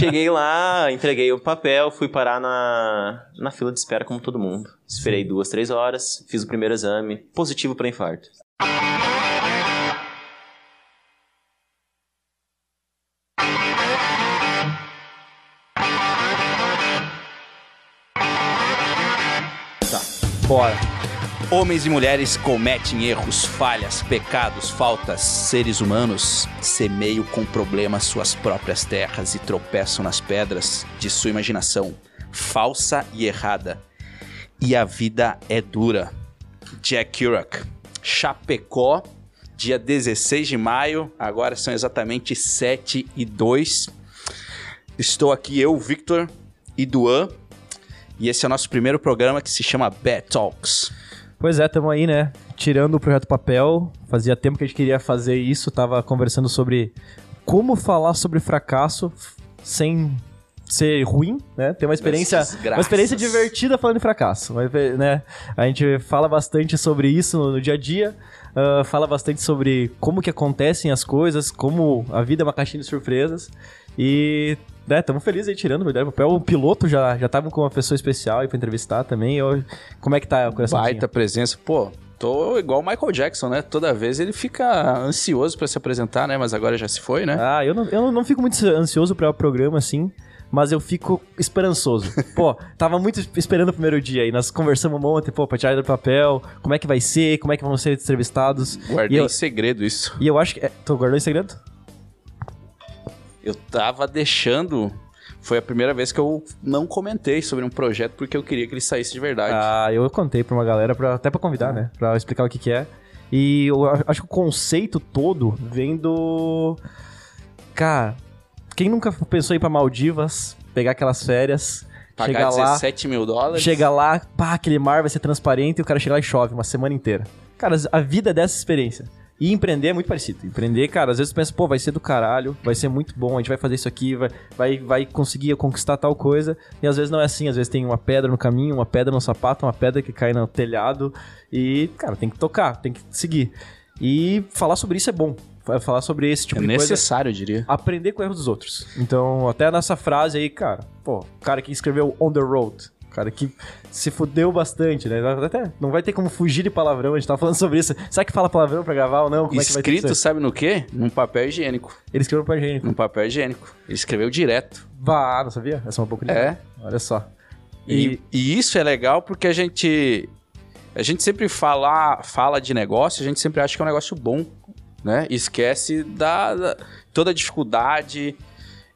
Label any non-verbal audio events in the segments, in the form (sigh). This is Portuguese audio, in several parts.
Cheguei lá, entreguei o papel, fui parar na, na fila de espera como todo mundo. Esperei duas, três horas, fiz o primeiro exame, positivo para infarto. Homens e mulheres cometem erros, falhas, pecados, faltas. Seres humanos semeiam com problemas suas próprias terras e tropeçam nas pedras de sua imaginação, falsa e errada. E a vida é dura. Jack Kerouac, Chapecó, dia 16 de maio, agora são exatamente 7 e 2. Estou aqui eu, Victor e Duan, e esse é o nosso primeiro programa que se chama Bad Talks. Pois é, tamo aí, né? Tirando o projeto papel. Fazia tempo que a gente queria fazer isso. Tava conversando sobre como falar sobre fracasso sem ser ruim, né? Ter uma experiência, uma experiência divertida falando de fracasso, mas, né? A gente fala bastante sobre isso no, no dia a dia. ah, fala bastante sobre como que acontecem as coisas, como a vida é uma caixinha de surpresas. E, né, estamos felizes aí tirando, o papel. O piloto já já tava com uma pessoa especial aí pra entrevistar também. Eu- como é que tá o coração? Baita presença. Pô, tô igual o Michael Jackson, né? Toda vez ele fica ansioso pra se apresentar, né? Mas agora já se foi, né? Ah, eu não, eu não fico muito ansioso para o programa, assim, mas eu fico esperançoso. (laughs) Pô, tava muito esperando o primeiro dia aí, nós conversamos ontem, pô, pra tirar do papel, como é que vai ser, como é que vão ser entrevistados. Guardei eu, em segredo isso. e eu acho que... É, tu guardou em segredo? Eu tava deixando. Foi a primeira vez que eu não comentei sobre um projeto porque eu queria que ele saísse de verdade. Ah, eu contei pra uma galera, pra, até pra convidar, né, pra explicar o que que é. E eu acho que o conceito todo vem do... Cara, quem nunca pensou em ir pra Maldivas, pegar aquelas férias... Pagar chegar lá, 17 mil dólares. Chega lá, pá, aquele mar vai ser transparente e o cara chega lá e chove uma semana inteira. Cara, a vida é dessa experiência. E empreender é muito parecido. Empreender, cara, às vezes tu pensa, pô, vai ser do caralho, vai ser muito bom, a gente vai fazer isso aqui, vai, vai, vai conseguir conquistar tal coisa. E às vezes não é assim, às vezes tem uma pedra no caminho, uma pedra no sapato, uma pedra que cai no telhado. E, cara, tem que tocar, tem que seguir. E falar sobre isso é bom. Fa- Falar sobre esse tipo É de coisa necessário, eu diria. aprender com o erro dos outros. Então, até nessa frase aí, cara, pô, o cara que escreveu On the Road, cara que se fudeu bastante, né? Até não vai ter como fugir de palavrão, a gente tava falando sobre isso. Será que fala palavrão pra gravar ou não? Como é Escrito, ser? sabe no quê? Num papel higiênico. Ele escreveu pra gente. Num papel higiênico. Ele escreveu direto. Vá, não sabia? Essa é uma pouco de É. Olha só. E, E, e isso é legal porque a gente a gente sempre fala, fala de negócio, a gente sempre acha que é um negócio bom, né? Esquece da, da- toda a dificuldade.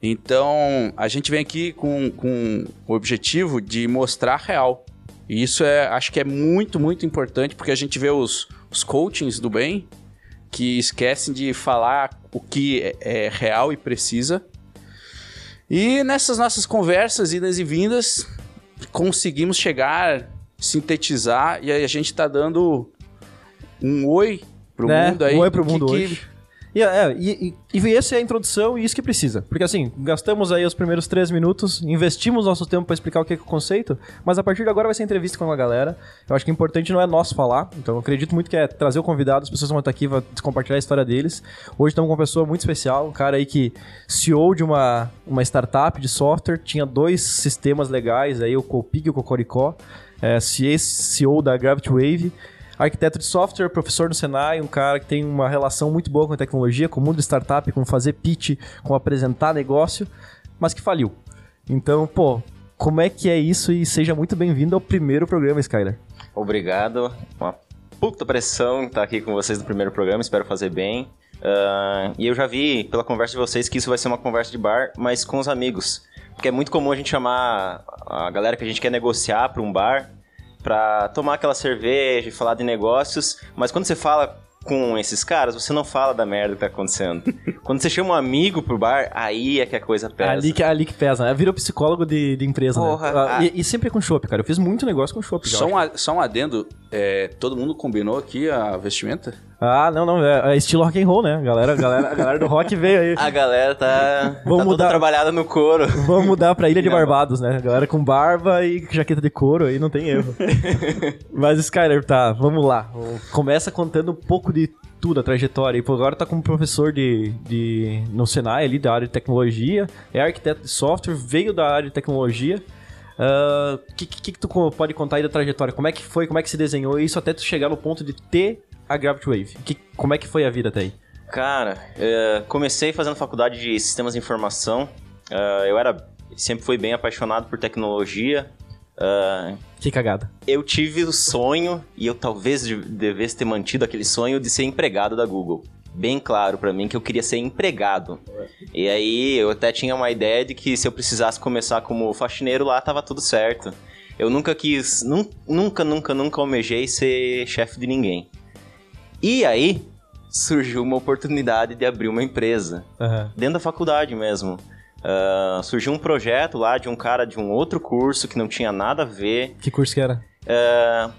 Então, a gente vem aqui com, com o objetivo de mostrar real. E isso é, acho que é muito, muito importante porque a gente vê os, os coachings do bem que esquecem de falar o que é, é real e precisa. E nessas nossas conversas, idas e vindas, conseguimos chegar, sintetizar, e aí a gente tá dando um oi pro né? mundo aí. Um oi pro que- mundo que- hoje. E, é, e, e, e essa é a introdução e isso que precisa. Porque assim, gastamos aí os primeiros três minutos, investimos nosso tempo pra explicar o que é o conceito, mas a partir de agora vai ser entrevista com a galera. Eu acho que o importante não é nós falar, então eu acredito muito que é trazer o convidado, as pessoas vão estar aqui, vão compartilhar a história deles. Hoje estamos com uma pessoa muito especial, um cara aí que CEO de uma, uma startup de software, tinha dois sistemas legais aí, o Copig e o Cocoricó, é, CEO da Gravity Wave, arquiteto de software, professor no Senai, um cara que tem uma relação muito boa com a tecnologia, com o mundo de startup, com fazer pitch, com apresentar negócio, mas que faliu. Então, pô, como é que é isso? E seja muito bem-vindo ao primeiro programa, Skyler. Obrigado. Uma puta pressão estar aqui com vocês no primeiro programa, espero fazer bem. Ah, e eu já vi pela conversa de vocês que isso vai ser uma conversa de bar, mas com os amigos. Porque é muito comum a gente chamar a galera que a gente quer negociar para um bar, pra tomar aquela cerveja e falar de negócios, mas quando você fala com esses caras, você não fala da merda que tá acontecendo. (laughs) quando você chama um amigo pro bar, aí é que a coisa pesa. Ali que, ali que pesa, né? Virou psicólogo de, de empresa, Porra, né? Ah, ah. E, e sempre com chopp, cara. Eu fiz muito negócio com chopp. Só um, a- só um adendo, é, todo mundo combinou aqui a vestimenta? Ah, não, não. É, é estilo rock and roll, né? A galera, galera, a galera do rock veio aí. A galera tá, Vamos tá toda mudar. trabalhada no couro. Vamos mudar pra Ilha de Barbados, né? Galera com barba e jaqueta de couro aí não tem erro. Mas, Skyler, tá, vamos lá. Começa contando um pouco de tudo, a trajetória. E pô, agora tá como professor de, de, no Senai ali, da área de tecnologia, é arquiteto de software, veio da área de tecnologia. O que, que, que tu pode contar aí da trajetória? Como é que foi, como é que se desenhou isso até tu chegar no ponto de ter a Gravity Wave? Que, como é que foi a vida até aí? Cara, é, comecei fazendo faculdade de sistemas de informação. É, eu era sempre fui bem apaixonado por tecnologia. É, Que cagada. eu tive o sonho, e eu talvez de- devesse ter mantido aquele sonho de ser empregado da Google. Bem claro pra mim que eu queria ser empregado. E aí eu até tinha uma ideia de que se eu precisasse começar como faxineiro lá, tava tudo certo. Eu nunca quis, nun- nunca, nunca, nunca almejei ser chefe de ninguém. E aí surgiu uma oportunidade de abrir uma empresa Aham. dentro da faculdade mesmo. Ah, surgiu um projeto lá de um cara de um outro curso que não tinha nada a ver. Que curso que era? Ah,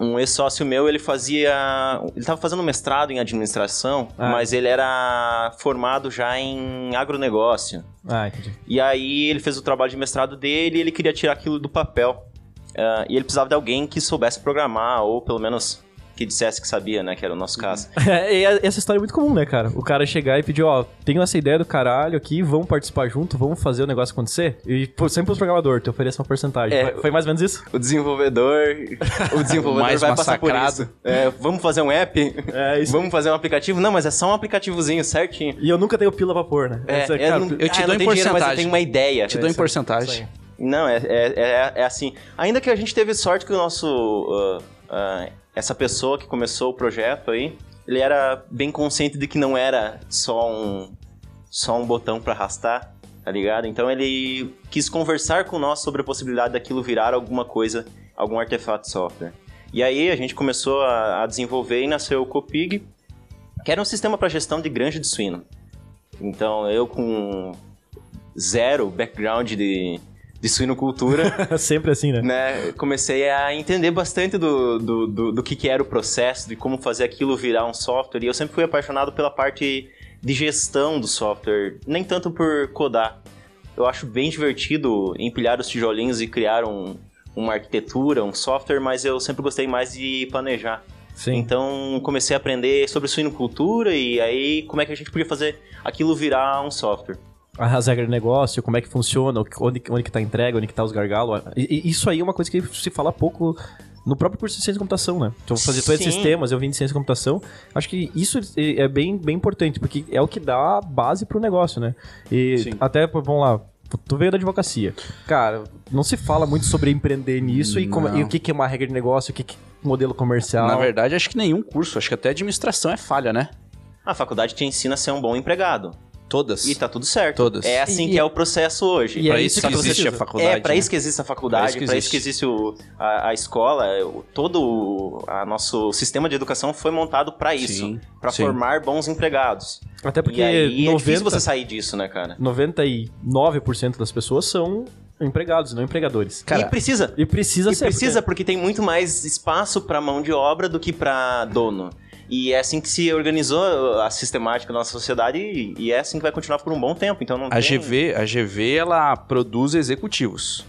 um ex-sócio meu, ele fazia. Ele estava fazendo mestrado em administração, Ah. mas ele era formado já em agronegócio. Ah, entendi. E aí ele fez o trabalho de mestrado dele e ele queria tirar aquilo do papel. Ah, e ele precisava de alguém que soubesse programar, ou pelo menos que dissesse que sabia, né? Que era o nosso caso. (laughs) É, e a- essa história é muito comum, né, cara? O cara chegar e pedir, ó, tenho essa ideia do caralho aqui, vamos participar junto, vamos fazer o negócio acontecer. E pô, sempre os programadores, te oferece uma porcentagem. É. Foi, foi mais ou menos isso? O desenvolvedor. (laughs) O desenvolvedor Mais vai passar por massacrado. isso. É, vamos fazer um app? É, isso. Vamos fazer um aplicativo? Não, mas é só um aplicativozinho certinho. E eu nunca tenho pila pra pôr, né? É, Essa- eu, cara, não, eu te ah, dou em tenho dinheiro, mas eu porcentagem. tenho uma ideia. Te dou em porcentagem. Não, é, é, é, é assim. Ainda que a gente teve sorte que o nosso. ah, ah, essa pessoa que começou o projeto aí, ele era bem consciente de que não era só um. só um botão pra arrastar, tá ligado? Então ele quis conversar com nós sobre a possibilidade daquilo virar alguma coisa, algum artefato software. E aí a gente começou a, a desenvolver e nasceu o Copig, que era um sistema para gestão de granja de suíno. Então eu com zero background de, de suinocultura, (laughs) Sempre assim, né? né, comecei a entender bastante do, do, do, do que, que era o processo, de como fazer aquilo virar um software. E eu sempre fui apaixonado pela parte de gestão do software, nem tanto por codar. Eu acho bem divertido empilhar os tijolinhos e criar um, uma arquitetura, um software, mas eu sempre gostei mais de planejar. Sim. Então comecei a aprender sobre suinocultura e aí como é que a gente podia fazer aquilo virar um software. As regras de negócio, como é que funciona, onde, onde que tá a entrega, onde que tá os gargalos. Isso aí é uma coisa que se fala pouco no próprio curso de ciência de computação, né? Então, fazer todos esses sistemas, eu vim de ciência de computação. Acho que isso é é bem, bem importante, porque é o que dá a base pro negócio, né? E Sim. até, vamos lá, tu veio da advocacia. Cara, não se fala muito sobre empreender nisso e, como- e o que, que é uma regra de negócio, o que, que é modelo comercial. Na verdade, acho que nenhum curso, acho que até administração é falha, né? A faculdade te ensina a ser um bom empregado. Todas. E tá tudo certo. Todas. É assim E- que é o processo hoje. e é pra isso isso que que existe a faculdade. É, pra né? isso que existe a faculdade, Pra isso isso que que existe o, a, a escola, o- todo o a nosso sistema de educação foi montado pra isso, Sim, Pra sim. formar bons empregados. Até porque e aí é 90, difícil você sair disso, né, cara? 99% das pessoas são empregados, não empregadores. e precisa. E precisa E ser. precisa porque tem muito mais espaço pra mão de obra do que pra dono. E é assim que se organizou a sistemática da nossa sociedade e, e é assim que vai continuar por um bom tempo. Então não A tem... GV, a GV, ela produz executivos.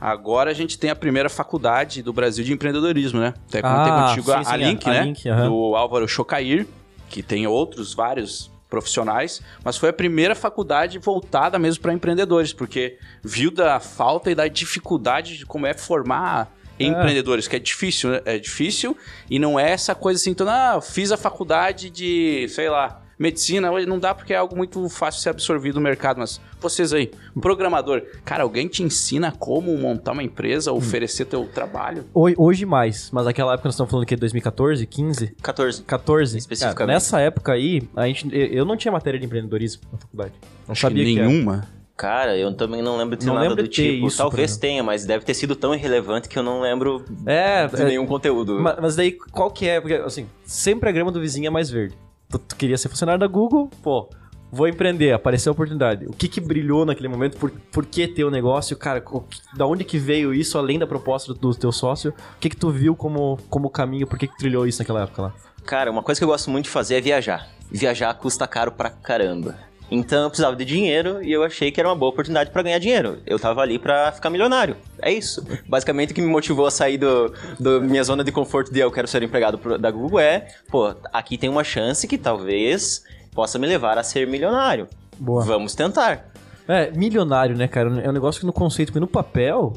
Agora a gente tem a primeira faculdade do Brasil de empreendedorismo, né? Até comentei Ah, contigo sim, a, sim, a Link, a- a né? Link, aham. Do Álvaro Chocair, que tem outros vários profissionais, mas foi a primeira faculdade voltada mesmo para empreendedores, porque viu da falta e da dificuldade de como é formar empreendedores, que é difícil, né? É difícil e não é essa coisa assim, então, ah, fiz a faculdade de, sei lá, medicina, hoje não dá porque é algo muito fácil de ser absorvido no mercado, mas vocês aí, programador, cara, alguém te ensina como montar uma empresa, oferecer teu trabalho? Hoje, hoje mais, mas naquela época nós estamos falando que 2014, 15, 14. 14. Especificamente. Cara, nessa época aí, a gente, eu não tinha matéria de empreendedorismo na faculdade. Não Acho sabia que nenhuma. Cara, eu também não lembro de Não nada do tipo. isso, Talvez tenha, mas deve ter sido tão irrelevante que eu não lembro É, de é, nenhum conteúdo. ma- mas daí qual que é? Porque assim, sempre a grama do vizinho é mais verde. Tu, tu queria ser funcionário da Google, pô, vou empreender, apareceu a oportunidade. O que que brilhou naquele momento? Por, por que ter o negócio? Cara, que- da onde que veio isso, além da proposta do, do teu sócio? O que que tu viu como, como caminho? Por que que trilhou isso naquela época lá? Cara, uma coisa que eu gosto muito de fazer é viajar. Viajar custa caro pra caramba. Então eu precisava de dinheiro e eu achei que era uma boa oportunidade pra ganhar dinheiro. Eu tava ali pra ficar milionário. É isso. Basicamente o que me motivou a sair do, do minha zona de conforto de eu quero ser empregado pro- da Google é, pô, aqui tem uma chance que talvez possa me levar a ser milionário. Boa. Vamos tentar. É, milionário, né, cara? É um negócio que no conceito, porque no papel,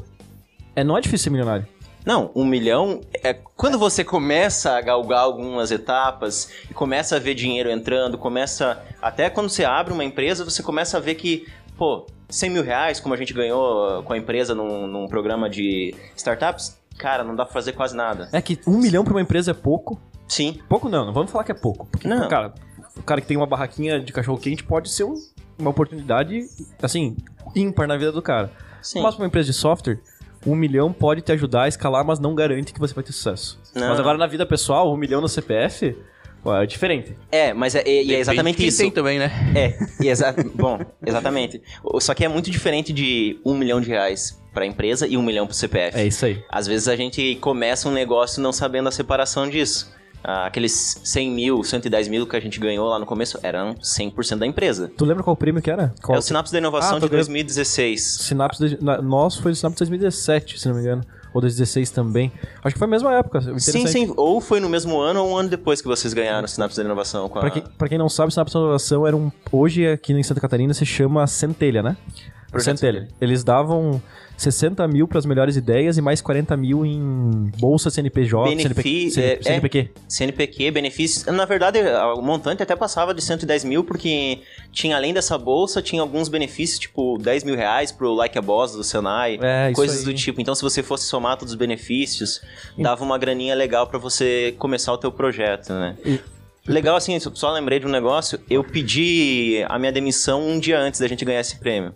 é, não é difícil ser milionário. Não, um milhão é quando você começa a galgar algumas etapas e começa a ver dinheiro entrando, começa. Até quando você abre uma empresa, você começa a ver que, pô, 100 mil reais, como a gente ganhou com a empresa num, num programa de startups, cara, não dá pra fazer quase nada. É que um milhão pra uma empresa é pouco. Sim. Pouco não, não vamos falar que é pouco. Porque, Não. cara, o cara que tem uma barraquinha de cachorro-quente pode ser um- uma oportunidade, assim, ímpar na vida do cara. Sim. Mas pra uma empresa de software, um milhão pode te ajudar a escalar, mas não garante que você vai ter sucesso. Não. Mas agora na vida pessoal, um milhão no CPF, é diferente. É, mas é, é Depende exatamente isso. tem também, né? É, e exa (laughs) bom, exatamente. O- Só que é muito diferente de um milhão de reais pra empresa e um milhão pro CPF. É isso aí. Às vezes a gente começa um negócio não sabendo a separação disso. Ah, aqueles 100 mil, 110 mil que a gente ganhou lá no começo eram 100% da empresa. Tu lembra qual prêmio que era? Qual? É o Sinapse da Inovação Ah, de ganhando- 2016. Sinapse de, nosso foi o Sinapse 2017, se não me engano. Ou 2016 também. Acho que foi a mesma época. Sim, sim. Ou foi no mesmo ano ou um ano depois que vocês ganharam o Sinapse da Inovação. Com a... Pra quem, pra quem não sabe, Sinapse de Inovação era um. Hoje aqui em Santa Catarina se chama Centelha, né? Projeto Centelha. Eles davam 60 mil pras melhores ideias e mais 40 mil em bolsa CNPJ. Benefi- CNP, é- é. CNPq. CNPq, benefícios. Na verdade, o montante até passava de 110 mil, porque tinha, além dessa bolsa, tinha alguns benefícios, tipo 10 mil reais pro Like a Boss do Senai, É, coisas do tipo. Então, se você fosse somar todos os benefícios, dava uma graninha legal pra você começar o teu projeto, né? E- Legal, assim, só lembrei de um negócio. Eu pedi a minha demissão um dia antes da gente ganhar esse prêmio.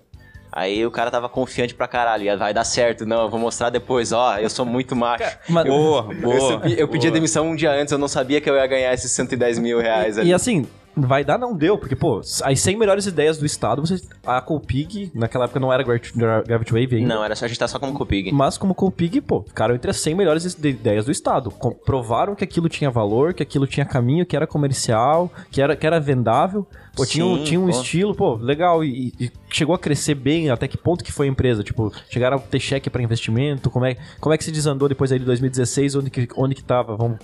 Aí o cara tava confiante pra caralho, "Ah, vai dar certo, não, eu vou mostrar depois, ó, eu sou muito macho. (laughs) Mas- Boa, Eu, boa. subi- eu pedi a demissão um dia antes, eu não sabia que eu ia ganhar esses 110 mil reais ali. E assim, vai dar, não deu, porque, pô, as 100 melhores ideias do estado, você, a Colpig, naquela época não era Gravity Wave ainda. Não, era só a gente tá só como Copig. Mas como Colpig, pô, ficaram entre as 100 melhores ide- ideias do estado. Provaram que aquilo tinha valor, que aquilo tinha caminho, que era comercial, que era, que era vendável. Pô, tinha, um- Sim, tinha um pô. estilo, pô, legal. E, e chegou a crescer bem, até que ponto que foi a empresa? Tipo, chegaram a ter cheque pra investimento? Como é, como é que se desandou depois aí de 2016? Onde que, onde que tava? Vamos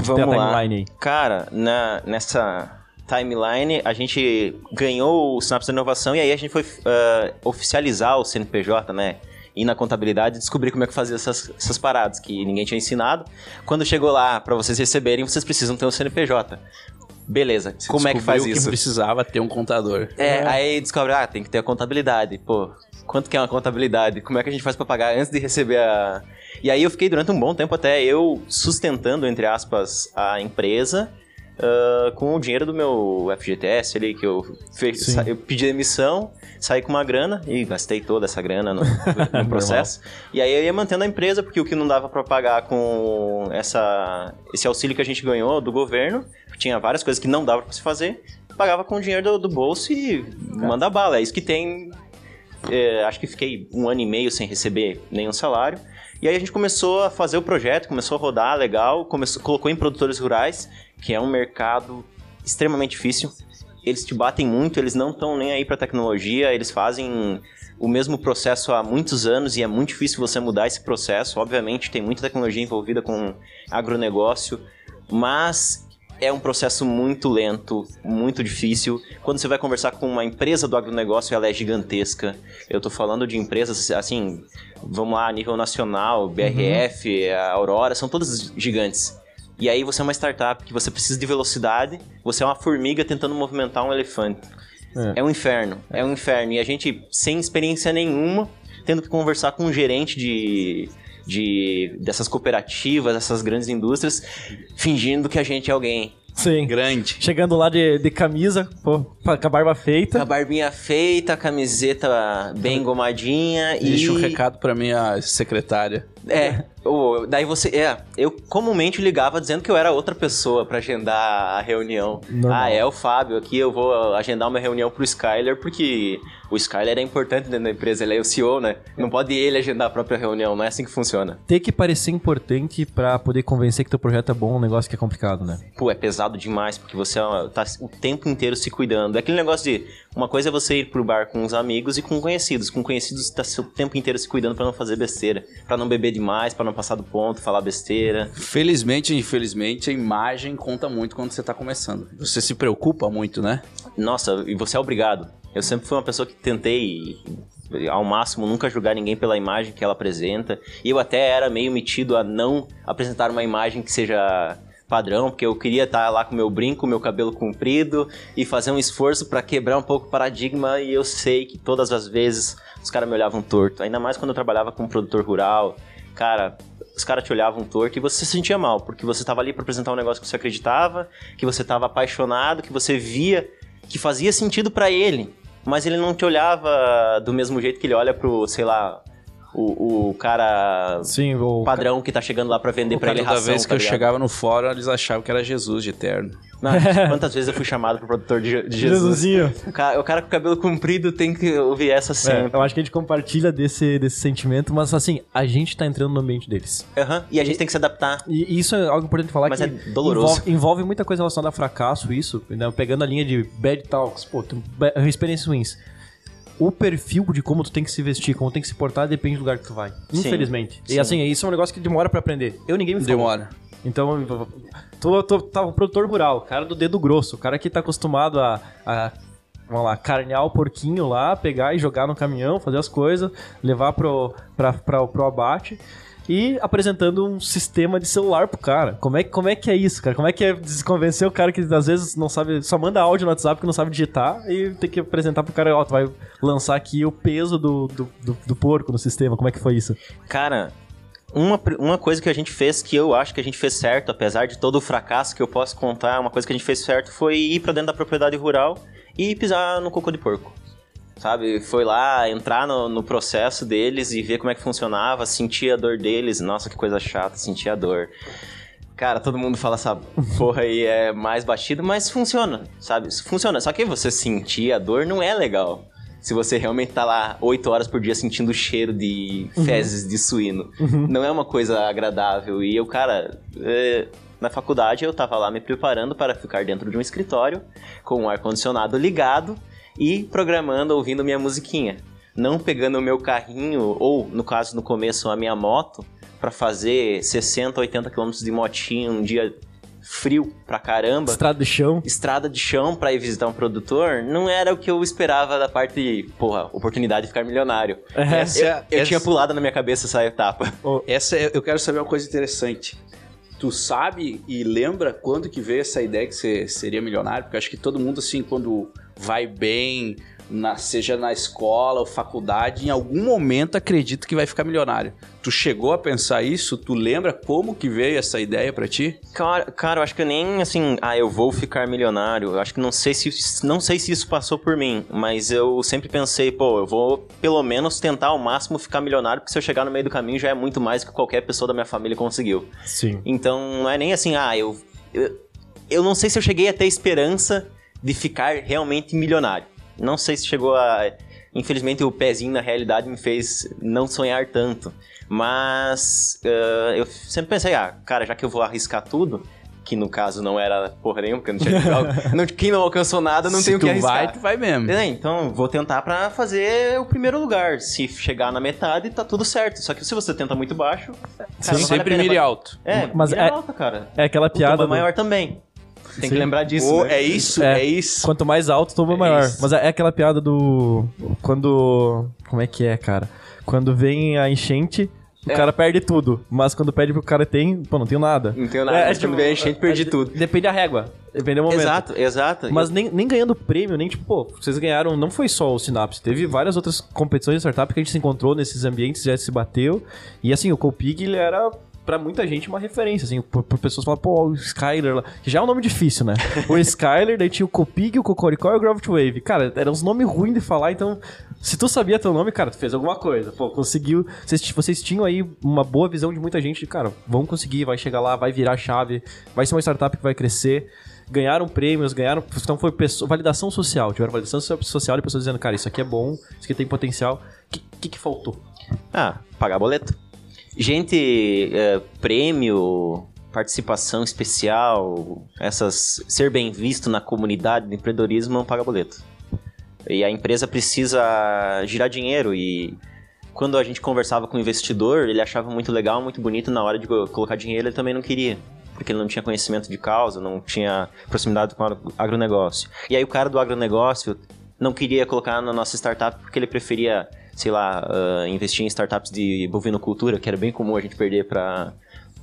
Vamos lá. aí. Cara, na, nessa timeline, a gente ganhou o Sinapse da Inovação e aí a gente foi ah, oficializar o CNPJ, né? Ir na contabilidade e descobrir como é que fazia essas, essas paradas, que ninguém tinha ensinado. Quando chegou lá, pra vocês receberem, vocês precisam ter um CNPJ. Beleza, Você como é que faz isso? precisava ter um contador. É, aí descobre, ah, tem que ter a contabilidade. Pô, quanto que é uma contabilidade? Como é que a gente faz pra pagar antes de receber a. E aí eu fiquei durante um bom tempo até eu sustentando, entre aspas, a empresa. ah, com o dinheiro do meu FGTS ali, que eu, sa- eu pedi demissão, saí com uma grana e gastei toda essa grana no, no (laughs) processo. e aí eu ia mantendo a empresa, porque o que não dava pra pagar com essa, esse auxílio que a gente ganhou do governo, tinha várias coisas que não dava pra se fazer, pagava com o dinheiro do, do bolso e manda bala. É isso que tem. É, acho que fiquei um ano e meio sem receber nenhum salário. E aí a gente começou a fazer o projeto, começou a rodar legal, começou, colocou em produtores rurais, que é um mercado extremamente difícil. Eles te batem muito, eles não estão nem aí para tecnologia, eles fazem o mesmo processo há muitos anos e é muito difícil você mudar esse processo. Obviamente tem muita tecnologia envolvida com agronegócio, mas é um processo muito lento, muito difícil. Quando você vai conversar com uma empresa do agronegócio, ela é gigantesca. Eu tô falando de empresas, assim, vamos lá, a nível nacional, BRF, a Aurora, são todas gigantes. E aí você é uma startup que você precisa de velocidade, você é uma formiga tentando movimentar um elefante. É, um inferno, é um inferno. E a gente, sem experiência nenhuma, tendo que conversar com um gerente de, de dessas cooperativas, dessas grandes indústrias, fingindo que a gente é alguém. Sim. Grande. Chegando lá de, de camisa, pô, com a barba Com feita. a barbinha feita, a camiseta bem engomadinha e... Deixa um recado pra minha secretária. É, o- daí você. É, eu comumente ligava dizendo que eu era outra pessoa pra agendar a reunião. Normal. Ah, é o Fábio aqui, eu vou agendar uma reunião pro Skyler, porque o Skyler é importante dentro da empresa, ele é o CEO, né? Não pode ele agendar a própria reunião, não é assim que funciona. Ter que parecer importante pra poder convencer que teu projeto é bom, um negócio que é complicado, né? Pô, é pesado demais, porque você tá o tempo inteiro se cuidando. É aquele negócio de. Uma coisa é você ir pro bar com os amigos e com conhecidos. Com conhecidos, tá o tempo inteiro se cuidando pra não fazer besteira. Pra não beber demais, pra não passar do ponto, falar besteira. Felizmente infelizmente, a imagem conta muito quando você tá começando. Você se preocupa muito, né? Nossa, e você é obrigado. Eu sempre fui uma pessoa que tentei. Ao máximo, nunca julgar ninguém pela imagem que ela apresenta. E eu até era meio metido a não apresentar uma imagem que seja padrão, porque eu queria estar lá com meu brinco, meu cabelo comprido e fazer um esforço pra quebrar um pouco o paradigma. E eu sei que todas as vezes os caras me olhavam torto. Ainda mais quando eu trabalhava com um produtor rural. Cara, os caras te olhavam torto e você se sentia mal, porque você estava ali para apresentar um negócio que você acreditava, que você estava apaixonado, que você via que fazia sentido para ele, mas ele não te olhava do mesmo jeito que ele olha pro, sei lá, o, o cara Sim, o padrão que tá chegando lá para vender para ele Toda ração. vez que tá eu ligado? chegava no fórum, eles achavam que era Jesus de terno. Não, (laughs) quantas vezes eu fui chamado pro produtor de, de Jesus? Jesusinho. O cara, o cara com o cabelo comprido tem que ouvir essa É, sempre. eu acho que a gente compartilha desse, desse sentimento, mas assim, a gente tá entrando no ambiente deles. Aham, E a gente tem que se adaptar. E isso é algo importante falar Mas que é doloroso. Envolve, envolve muita coisa relacionada a fracasso, isso, né? pegando a linha de bad talks, pô, experiências ruins. O perfil de como tu tem que se vestir, como tem que se portar, depende do lugar que tu vai. Sim, Infelizmente. sim. E assim, isso é um negócio que demora pra aprender. Eu ninguém me falou. Demora. Então, tô, tô, tá o produtor rural, o cara do dedo grosso, o cara que tá acostumado a, a vamos lá, carnear o porquinho lá, pegar e jogar no caminhão, fazer as coisas, levar pro, pra, pra, pro abate. E apresentando um sistema de celular pro cara. Como é, como é que é isso, cara? Como é que é convencer o cara que às vezes não sabe, só manda áudio no WhatsApp que não sabe digitar e tem que apresentar pro cara, ó, tu vai lançar aqui o peso do, do, do, do porco no sistema. Como é que foi isso? Cara, uma, uma coisa que a gente fez que eu acho que a gente fez certo, apesar de todo o fracasso que eu posso contar, uma coisa que a gente fez certo foi ir pra dentro da propriedade rural e pisar no cocô de porco. Sabe? Foi lá, entrar no, no processo deles e ver como é que funcionava, sentir a dor deles. Nossa, que coisa chata, sentir a dor. Cara, todo mundo fala essa porra aí é mais batido, mas funciona, sabe? Funciona. Só que você sentir a dor não é legal. Se você realmente tá lá oito horas por dia sentindo o cheiro de fezes de suíno. Não é uma coisa agradável. E eu, cara, é, na faculdade eu tava lá me preparando para ficar dentro de um escritório com o ar-condicionado ligado e programando, ouvindo minha musiquinha. Não pegando o meu carrinho, ou no caso no começo a minha moto, para fazer 60, 80 km de motinho um dia frio pra caramba Estrada de chão. estrada de chão pra ir visitar um produtor não era o que eu esperava da parte de, porra, oportunidade de ficar milionário. Essa eu é- eu essa- tinha pulado na minha cabeça essa etapa. Essa é- eu quero saber uma coisa interessante. Tu sabe e lembra quando que veio essa ideia que você seria milionário? Porque eu acho que todo mundo, assim, quando vai bem, na- seja na escola ou faculdade, em algum momento acredita que vai ficar milionário. Tu chegou a pensar isso? Tu lembra como que veio essa ideia pra ti? Cara, cara, eu acho que eu nem assim, ah, eu vou ficar milionário. Eu acho que não sei se não sei se isso passou por mim, mas eu sempre pensei, pô, eu vou pelo menos tentar ao máximo ficar milionário, porque se eu chegar no meio do caminho já é muito mais que qualquer pessoa da minha família conseguiu. Sim. Então não é nem assim, ah, eu, eu. Eu não sei se eu cheguei a ter esperança de ficar realmente milionário. Não sei se chegou a. Infelizmente o pezinho na realidade me fez não sonhar tanto. Mas eh, eu sempre pensei, ah, cara, já que eu vou arriscar tudo, que no caso não era porra nenhuma, porque não tinha (laughs) não, quem não alcançou nada não Se tem o que arriscar. vai, tu vai mesmo. É, então vou tentar pra fazer o primeiro lugar. Se chegar na metade, tá tudo certo. Só que se você tenta muito baixo, cara, não vale a Sempre pena. mire alto. É, Mas é- alta, cara. É aquela O piada. tombo é do- maior também. Tem Sim. que lembrar disso. Ô, né? é isso, É. é, isso. Quanto mais alto, tomba É maior. isso. Mas é, é aquela piada do. Quando. Como é que é, cara? Quando vem a enchente, o É. cara perde tudo. Mas quando pede pro cara tem, pô, não tenho nada. Não tenho nada. É, mas tipo, quando veio a enchente, perdi é, tudo. Depende da régua. Depende do momento. Exato, exato. Mas nem, nem ganhando prêmio, nem tipo, pô, vocês ganharam, não foi só o Synapse, teve várias outras competições de startup que a gente se encontrou nesses ambientes, já se bateu. E assim, o Copig, ele era pra muita gente uma referência, assim, por, por pessoas falar, pô, o Skyler lá, que já é um nome difícil, né? (laughs) o Skyler, daí tinha o Copig, o Cocoricó e o Gravity Wave. Cara, eram uns nomes ruins de falar, então, se tu sabia teu nome, cara, tu fez alguma coisa. Pô, conseguiu. Vocês, vocês tinham aí uma boa visão de muita gente de, cara, vamos conseguir, vai chegar lá, vai virar a chave, vai ser uma startup que vai crescer. Ganharam prêmios, ganharam. Então foi pessoa, validação social. Tiveram validação so- social de pessoas dizendo, cara, isso aqui é bom, isso aqui tem potencial. O que, que, que faltou? Ah, pagar boleto. Gente, é, prêmio, participação especial, essas ser bem visto na comunidade do empreendedorismo não paga boleto. E a empresa precisa girar dinheiro e quando a gente conversava com o investidor, ele achava muito legal, muito bonito, na hora de co- colocar dinheiro ele também não queria. Porque ele não tinha conhecimento de causa, não tinha proximidade com o agro- agronegócio. E aí o cara do agronegócio não queria colocar na nossa startup porque ele preferia, sei lá, ah, investir em startups de bovinocultura, que era bem comum a gente perder para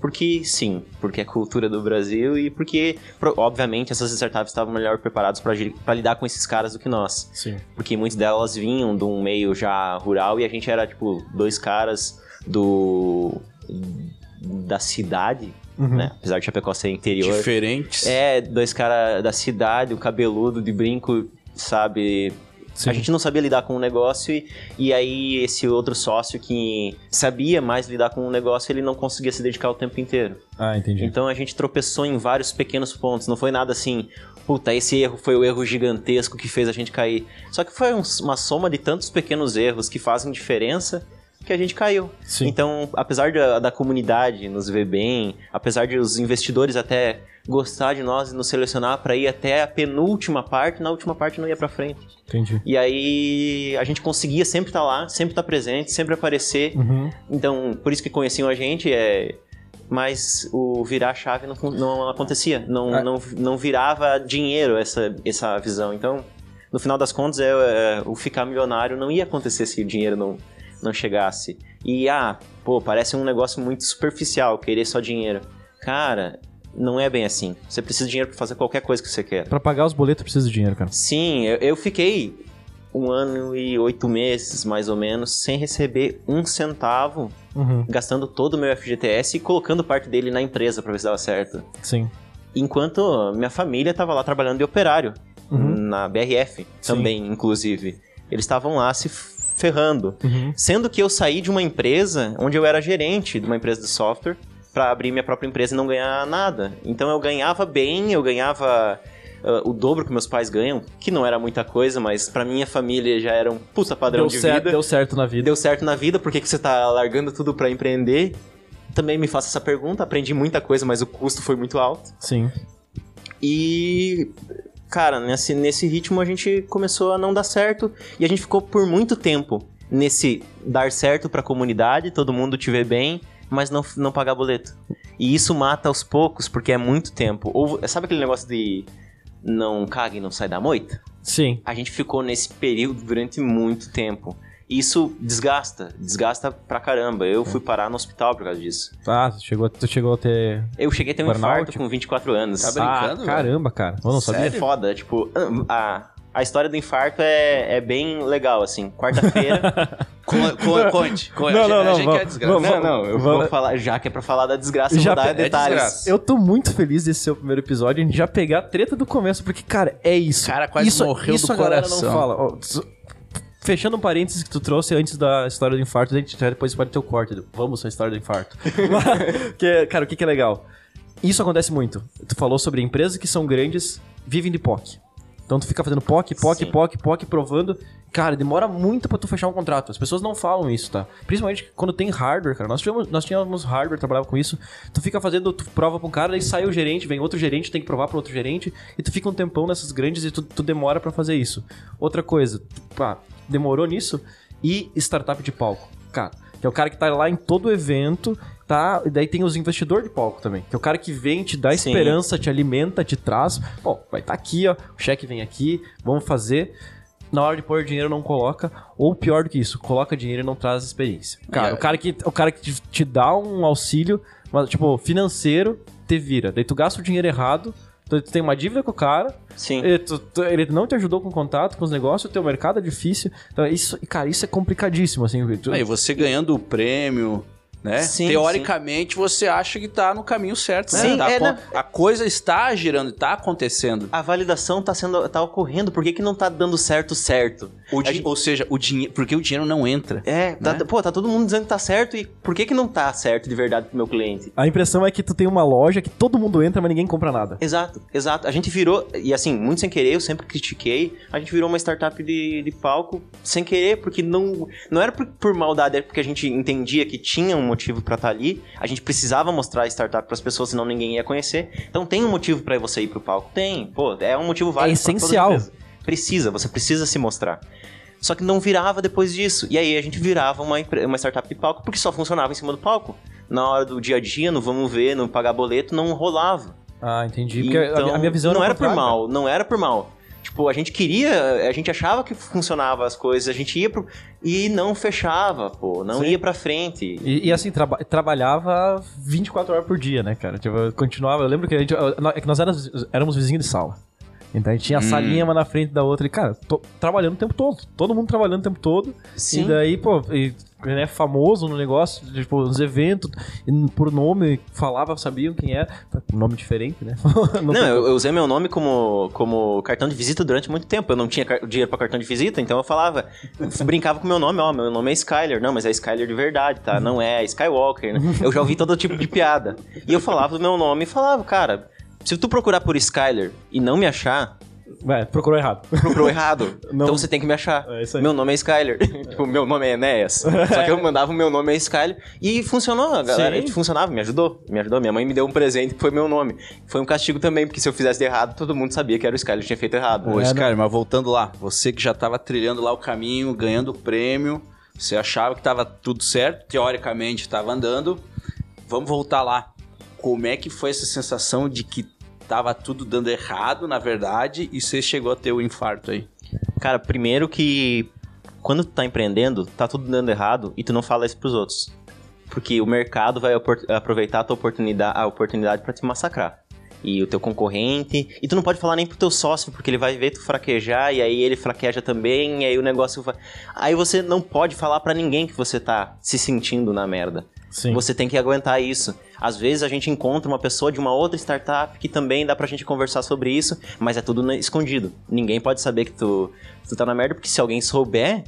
porque sim, porque é cultura do Brasil e porque, obviamente, essas startups estavam melhor preparadas para lidar com esses caras do que nós. Sim. Porque muitas delas vinham de um meio já rural e a gente era, tipo, dois caras do. da cidade, né? Apesar de Chapecó ser interior. Diferentes. É, dois caras da cidade, o cabeludo de brinco, sabe? Sim. A gente não sabia lidar com o negócio e, e aí esse outro sócio que sabia mais lidar com o negócio, ele não conseguia se dedicar o tempo inteiro. Ah, entendi. Então a gente tropeçou em vários pequenos pontos. Não foi nada assim, puta, esse erro foi o erro gigantesco que fez a gente cair. Só que foi um- uma soma de tantos pequenos erros que fazem diferença que a gente caiu. Sim. Então, apesar da, da comunidade nos ver bem, apesar de os investidores até gostar de nós e nos selecionar para ir até a penúltima parte, na última parte não ia para frente. Entendi. E aí a gente conseguia sempre estar lá, sempre estar presente, sempre aparecer. Uhum. Então, por isso que conheciam a gente, é... mas o virar a chave não, não acontecia. Não, Ah. não, não virava dinheiro essa, essa visão. Então, no final das contas, é, é, o ficar milionário não ia acontecer se o dinheiro não, não chegasse. E, ah, pô, parece um negócio muito superficial, querer só dinheiro. Cara, não é bem assim. Você precisa de dinheiro para fazer qualquer coisa que você quer. Pra pagar os boletos precisa de dinheiro, cara. Sim, eu, eu fiquei um ano e oito meses, mais ou menos, sem receber um centavo, Uhum. gastando todo o meu FGTS e colocando parte dele na empresa pra ver se dava certo. Sim. Enquanto minha família tava lá trabalhando de operário, Uhum. na BRF também, inclusive. Eles estavam lá se ferrando. Uhum. Sendo que eu saí de uma empresa onde eu era gerente de uma empresa de software pra abrir minha própria empresa e não ganhar nada. Então eu ganhava bem, eu ganhava ah, o dobro que meus pais ganham, que não era muita coisa, mas pra minha família já era um puta padrão Deu de certo, vida. deu certo na vida. Deu certo na vida, por que, você tá largando tudo pra empreender? Também me faço essa pergunta, aprendi muita coisa, mas o custo foi muito alto. Sim. E, cara, nesse, nesse ritmo a gente começou a não dar certo e a gente ficou por muito tempo nesse dar certo pra comunidade, todo mundo te ver bem, mas não, não pagar boleto. E isso mata aos poucos, porque é muito tempo. Ou sabe aquele negócio de não caga e não sai da moita? Sim. A gente ficou nesse período durante muito tempo. Isso desgasta, desgasta pra caramba. Eu fui parar no hospital por causa disso. Ah, tu chegou, tu chegou a ter. Eu cheguei a ter um Burnout? infarto com 24 anos. Tá brincando, ah, caramba, cara. Eu não sabia. É foda, tipo, a, a história do infarto é, é bem legal, assim. Quarta-feira. (laughs) Co- co- Conte, conte. Não, não, a não, gente vamos- quer desgraça. vamos- não, não, eu Vamos- vou falar, já que é pra falar da desgraça, eu Já vou dar é detalhes. desgraça. Eu tô muito feliz desse seu primeiro episódio, a gente já pegar a treta do começo, porque, cara, é isso. Cara, quase isso, morreu isso do a galera coração. não fala. Fechando um parênteses que tu trouxe antes da história do infarto, a gente depois pode ter o corte. Vamos à história do infarto. (laughs) que, cara, o que, que é legal? Isso acontece muito. Tu falou sobre empresas que são grandes, vivem de POC. Então tu fica fazendo POC, POC, Sim. POC, POC, provando. Cara, demora muito pra tu fechar um contrato. As pessoas não falam isso, tá? Principalmente quando tem hardware, cara. Nós tínhamos, nós tínhamos hardware, trabalhava com isso. Tu fica fazendo, tu prova pra um cara, daí sai o gerente, vem outro gerente, tem que provar pra outro gerente. E tu fica um tempão nessas grandes e tu, tu demora pra fazer isso. Outra coisa, tu, pá, demorou nisso. E startup de palco. Cara, que é o cara que tá lá em todo evento, tá? E daí tem os investidores de palco também. Que é o cara que vem, te dá Sim. esperança, te alimenta, te traz. Ó, vai estar aqui, ó. O cheque vem aqui, vamos fazer. Na hora de pôr dinheiro não coloca, ou pior do que isso, coloca dinheiro e não traz experiência. Cara, É. o cara que, o cara que te, te dá um auxílio, mas, tipo, financeiro, te vira. Daí tu gasta o dinheiro errado, tu, tu tem uma dívida com o cara, Sim. ele, tu- tu- ele não te ajudou com contato, com os negócios, o teu mercado é difícil. Então, isso, cara, isso é complicadíssimo, assim. Tu, Aí você ganhando o prêmio, né? Sim, Teoricamente, você acha que tá no caminho certo, né? Sim, Tá é, né? A coisa está girando, tá acontecendo. A validação tá sendo. tá ocorrendo, por que, que não tá dando certo certo? Di- Ou seja, o dinheiro. Porque o dinheiro não entra. É, tá, Né? pô, tá todo mundo dizendo que tá certo e por que, que não tá certo de verdade pro meu cliente? A impressão é que tu tem uma loja que todo mundo entra, mas ninguém compra nada. Exato, exato. A gente virou, e assim, muito sem querer, eu sempre critiquei, a gente virou uma startup de, de palco sem querer, porque não, não era por, por maldade, era porque a gente entendia que tinha um motivo pra estar ali, a gente precisava mostrar a startup pras pessoas, senão ninguém ia conhecer. Então tem um motivo pra você ir pro palco? Tem, pô, é um motivo válido. pra toda essencial. Precisa, você precisa se mostrar. Só que não virava depois disso. E aí a gente virava uma, uma startup de palco, porque só funcionava em cima do palco. Na hora do dia a dia, no vamos ver, no pagar boleto, não rolava. Ah, entendi. Porque a- Então, a, minha visão não era por mal, não era por mal. Tipo, a gente queria, a gente achava que funcionava as coisas, a gente ia pro. E não fechava, pô, não Sim. ia pra frente. E, e assim, traba- trabalhava 24 horas por dia, né, cara? Tipo, eu continuava. Eu lembro que a gente. É que nós éramos, éramos vizinhos de sala. Então a gente tinha a Hum. salinha uma na frente da outra. E, cara, tô trabalhando o tempo todo. Todo mundo trabalhando o tempo todo. Sim. E daí, pô, e, né, famoso no negócio, tipo, nos eventos, por nome, falava, sabiam quem era. Nome diferente, né? (laughs) Não, tem eu, eu usei meu nome como, como cartão de visita durante muito tempo. Eu não tinha dinheiro pra cartão de visita, então eu falava, brincava com meu nome, ó, meu nome é Skyler. Não, mas é Skyler de verdade, tá? Não é Skywalker, né? Eu já ouvi todo tipo de piada. E eu falava do meu nome e falava, cara, se tu procurar por Skyler e não me achar, Ué, procurou errado. procurou errado. (laughs) Não. Então você tem que me achar. É isso aí. Meu nome é Skyler. (laughs) tipo, meu nome é Enéas. Só que eu mandava o meu nome é Skyler. E funcionou, a galera. Sim. Funcionava, me ajudou. Me ajudou. Minha mãe me deu um presente que foi meu nome. Foi um castigo também, porque se eu fizesse de errado, todo mundo sabia que era o Skyler que tinha feito errado. Ô, É, Skyler, mas voltando lá, você que já tava trilhando lá o caminho, ganhando o prêmio, você achava que tava tudo certo, teoricamente tava andando. Vamos voltar lá. Como é que foi essa sensação de que tava tudo dando errado, na verdade, e você chegou a ter o infarto aí? Cara, primeiro que quando tu tá empreendendo, tá tudo dando errado e tu não fala isso pros outros. Porque o mercado vai aproveitar a tua oportunidade, a oportunidade para te massacrar. E o teu concorrente. E tu não pode falar nem pro teu sócio, porque ele vai ver tu fraquejar e aí ele fraqueja também, e aí o negócio vai. Aí você não pode falar pra ninguém que você tá se sentindo na merda. Sim. Você tem que aguentar isso. Às vezes a gente encontra uma pessoa de uma outra startup que também dá pra gente conversar sobre isso, mas é tudo escondido. Ninguém pode saber que tu, tu tá na merda, porque se alguém souber,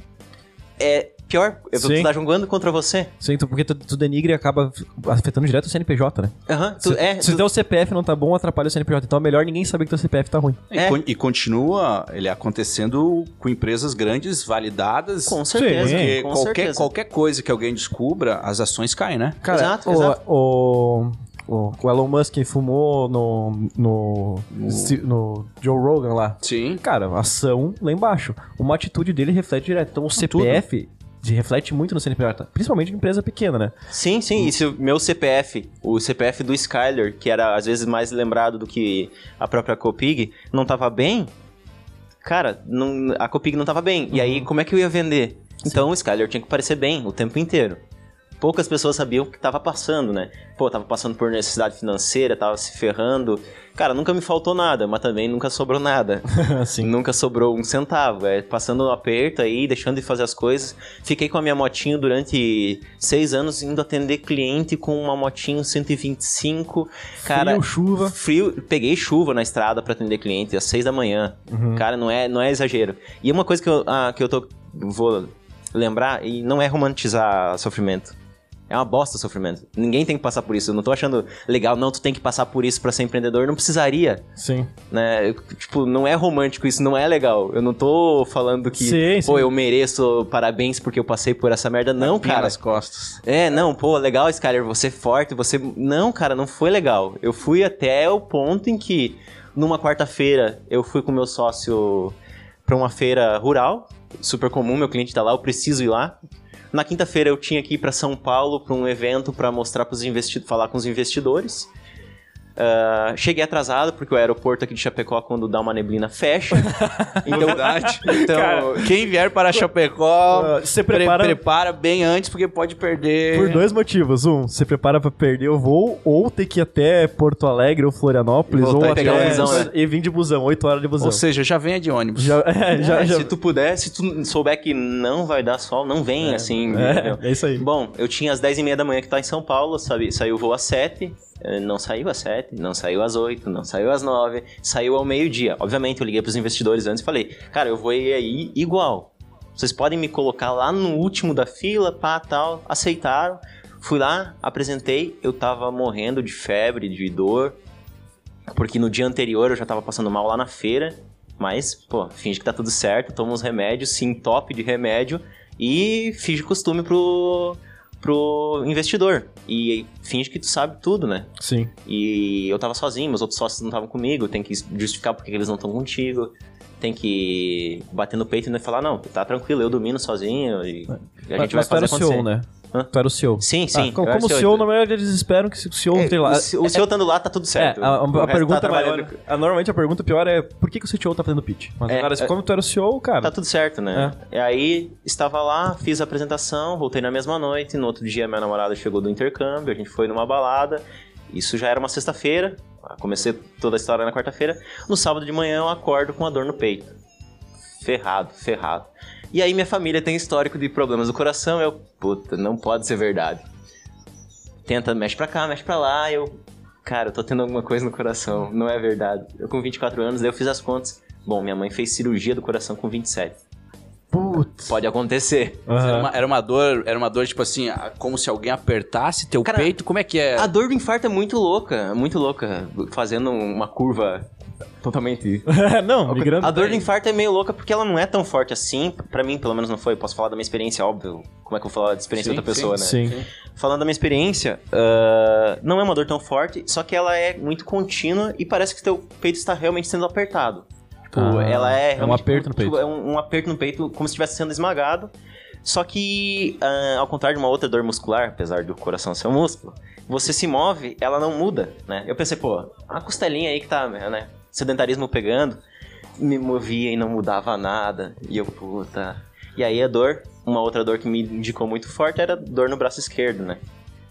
é pior. Eu Sim. tu tá jogando contra você. Sim, tu- porque tu, tu denigre e acaba afetando direto o CNPJ, né? Aham, tu, se, é, se tu- teu CPF não tá bom, atrapalha o CNPJ. Então é melhor ninguém saber que teu CPF tá ruim. E, É. con- e continua ele acontecendo com empresas grandes, validadas. com certeza. Porque com qualquer, certeza. qualquer coisa que alguém descubra, as ações caem, né? Cara, Exato, o, exato. O, o, o Elon Musk fumou no, no, no Joe Rogan lá. Sim. Cara, a ação lá embaixo. Uma atitude dele reflete direto. Então o CPF de- reflete muito no CNPJ. Principalmente em empresa pequena, né? Sim, sim. E se o meu CPF, o CPF do Skyler, que era às vezes mais lembrado do que a própria Copig, não tava bem, cara, não- a Copig não tava bem. E aí, como é que eu ia vender? Então o Skyler tinha que parecer bem o tempo inteiro. Poucas pessoas sabiam o que tava passando, né? Pô, tava passando por necessidade financeira, tava se ferrando. Cara, nunca me faltou nada, mas também nunca sobrou nada. (laughs) assim. Nunca sobrou um centavo. É, passando um aperto aí, deixando de fazer as coisas. Fiquei com a minha motinho durante seis anos indo atender cliente com uma motinho 125. Cara, Frio, chuva. Frio, peguei chuva na estrada pra atender cliente às seis da manhã. Uhum. Cara, não é, não é exagero. E uma coisa que eu, ah, que eu tô, vou lembrar, e não é romantizar sofrimento. É uma bosta o sofrimento. Ninguém tem que passar por isso. Eu não tô achando legal, não, tu tem que passar por isso pra ser empreendedor. Não precisaria Sim. né? Tipo, não é romântico isso, não é legal. Eu não tô falando que, Sim, pô, sim. eu mereço parabéns porque eu passei por essa merda. Não, Pinha cara. nas costas. É, não, pô, legal, Skyler, você é forte, você... Não, cara, não foi legal. Eu fui até o ponto em que, numa quarta-feira, eu fui com meu sócio pra uma feira rural, super comum, meu cliente tá lá, eu preciso ir lá. Na quinta-feira eu tinha que ir pra São Paulo pra um evento pra mostrar pros investidores, falar com os investidores. Ah, cheguei atrasado, porque o aeroporto aqui de Chapecó, quando dá uma neblina, fecha. (laughs) então, Verdade. (laughs) então Quem vier para Chapecó, Ah, você pre- prepara- prepara bem antes, porque pode perder. Por dois motivos. Um, você prepara pra perder o voo, ou ter que ir até Porto Alegre ou Florianópolis, ou pegar até... busão, né? E vir de busão, 8 horas de busão. Ou seja, já venha de ônibus. já, é, já, É, já... Se tu puder, se tu souber que não vai dar sol, não vem, assim. entendeu? É, é isso aí. Bom, eu tinha às 10 e meia da manhã que tá em São Paulo, sabe? Saiu o voo às 7, eh, não saiu às 7, não saiu às 8, não saiu às 9, saiu ao meio-dia. Obviamente, eu liguei pros investidores antes e falei, cara, eu vou ir aí igual. Vocês podem me colocar lá no último da fila, pá, tal. Aceitaram. Fui lá, apresentei, eu tava morrendo de febre, de dor, porque no dia anterior eu já tava passando mal lá na feira. Mas, pô, finge que tá tudo certo, toma uns remédios, sim, top de remédio, e finge costume pro, pro investidor. E finge que tu sabe tudo, né? Sim. E eu tava sozinho, meus outros sócios não estavam comigo, tem que justificar porque eles não estão contigo. Tem que bater no peito e falar, não, tá tranquilo, eu domino sozinho e a gente mas, vai mas fazer o CEO, acontecer. né? Hã? Tu era o CEO. Sim, sim. Ah, como como CEO, CEO, na verdade, eles esperam que o CEO É, tem lá. o, se- o CEO estando lá, tá tudo É, certo. a, a- O a resto tá pergunta maior. a- normalmente a pergunta pior é por que, que o CTO tá fazendo pitch? Mas, É, cara, é- como tu era o CEO, cara. Tá tudo certo, né? E aí, estava lá, fiz a apresentação, voltei na mesma noite. No outro dia, minha namorada chegou do intercâmbio, a gente foi numa balada. Isso já era uma sexta-feira. Comecei toda a história na quarta-feira. No sábado de manhã, eu acordo com a dor no peito. Ferrado, ferrado. E aí, minha família tem histórico de problemas do coração. Eu, puta, não pode ser verdade. Tenta, mexe pra cá, mexe pra lá. Eu, cara, eu tô tendo alguma coisa no coração. Não é verdade. Eu, com 24 anos, daí eu fiz as contas. Bom, minha mãe fez cirurgia do coração com 27. Putz. Pode acontecer. Aham. Era, uma, era uma dor, era uma dor tipo assim, como se alguém apertasse teu Cara, peito. Como é que é? A dor do infarto é muito louca, muito louca. Fazendo uma curva totalmente. (laughs) não, migrando. A dor do infarto é meio louca porque ela não é tão forte assim. Pra mim, pelo menos, não foi. Posso falar da minha experiência, óbvio. Como é que eu vou falar da experiência Sim, de outra pessoa, né? Sim. Falando da minha experiência, ah, não é uma dor tão forte, só que ela é muito contínua e parece que teu peito está realmente sendo apertado. Tipo, Ah, ela é. é um aperto no tipo, peito. É um, um aperto no peito, como se estivesse sendo esmagado. Só que, ah, ao contrário de uma outra dor muscular, apesar do coração ser um músculo, você se move, ela não muda, né? Eu pensei, pô, a costelinha aí que tá, né? Sedentarismo pegando, me movia e não mudava nada. E eu, puta. E aí a dor, uma outra dor que me indicou muito forte era dor no braço esquerdo, né?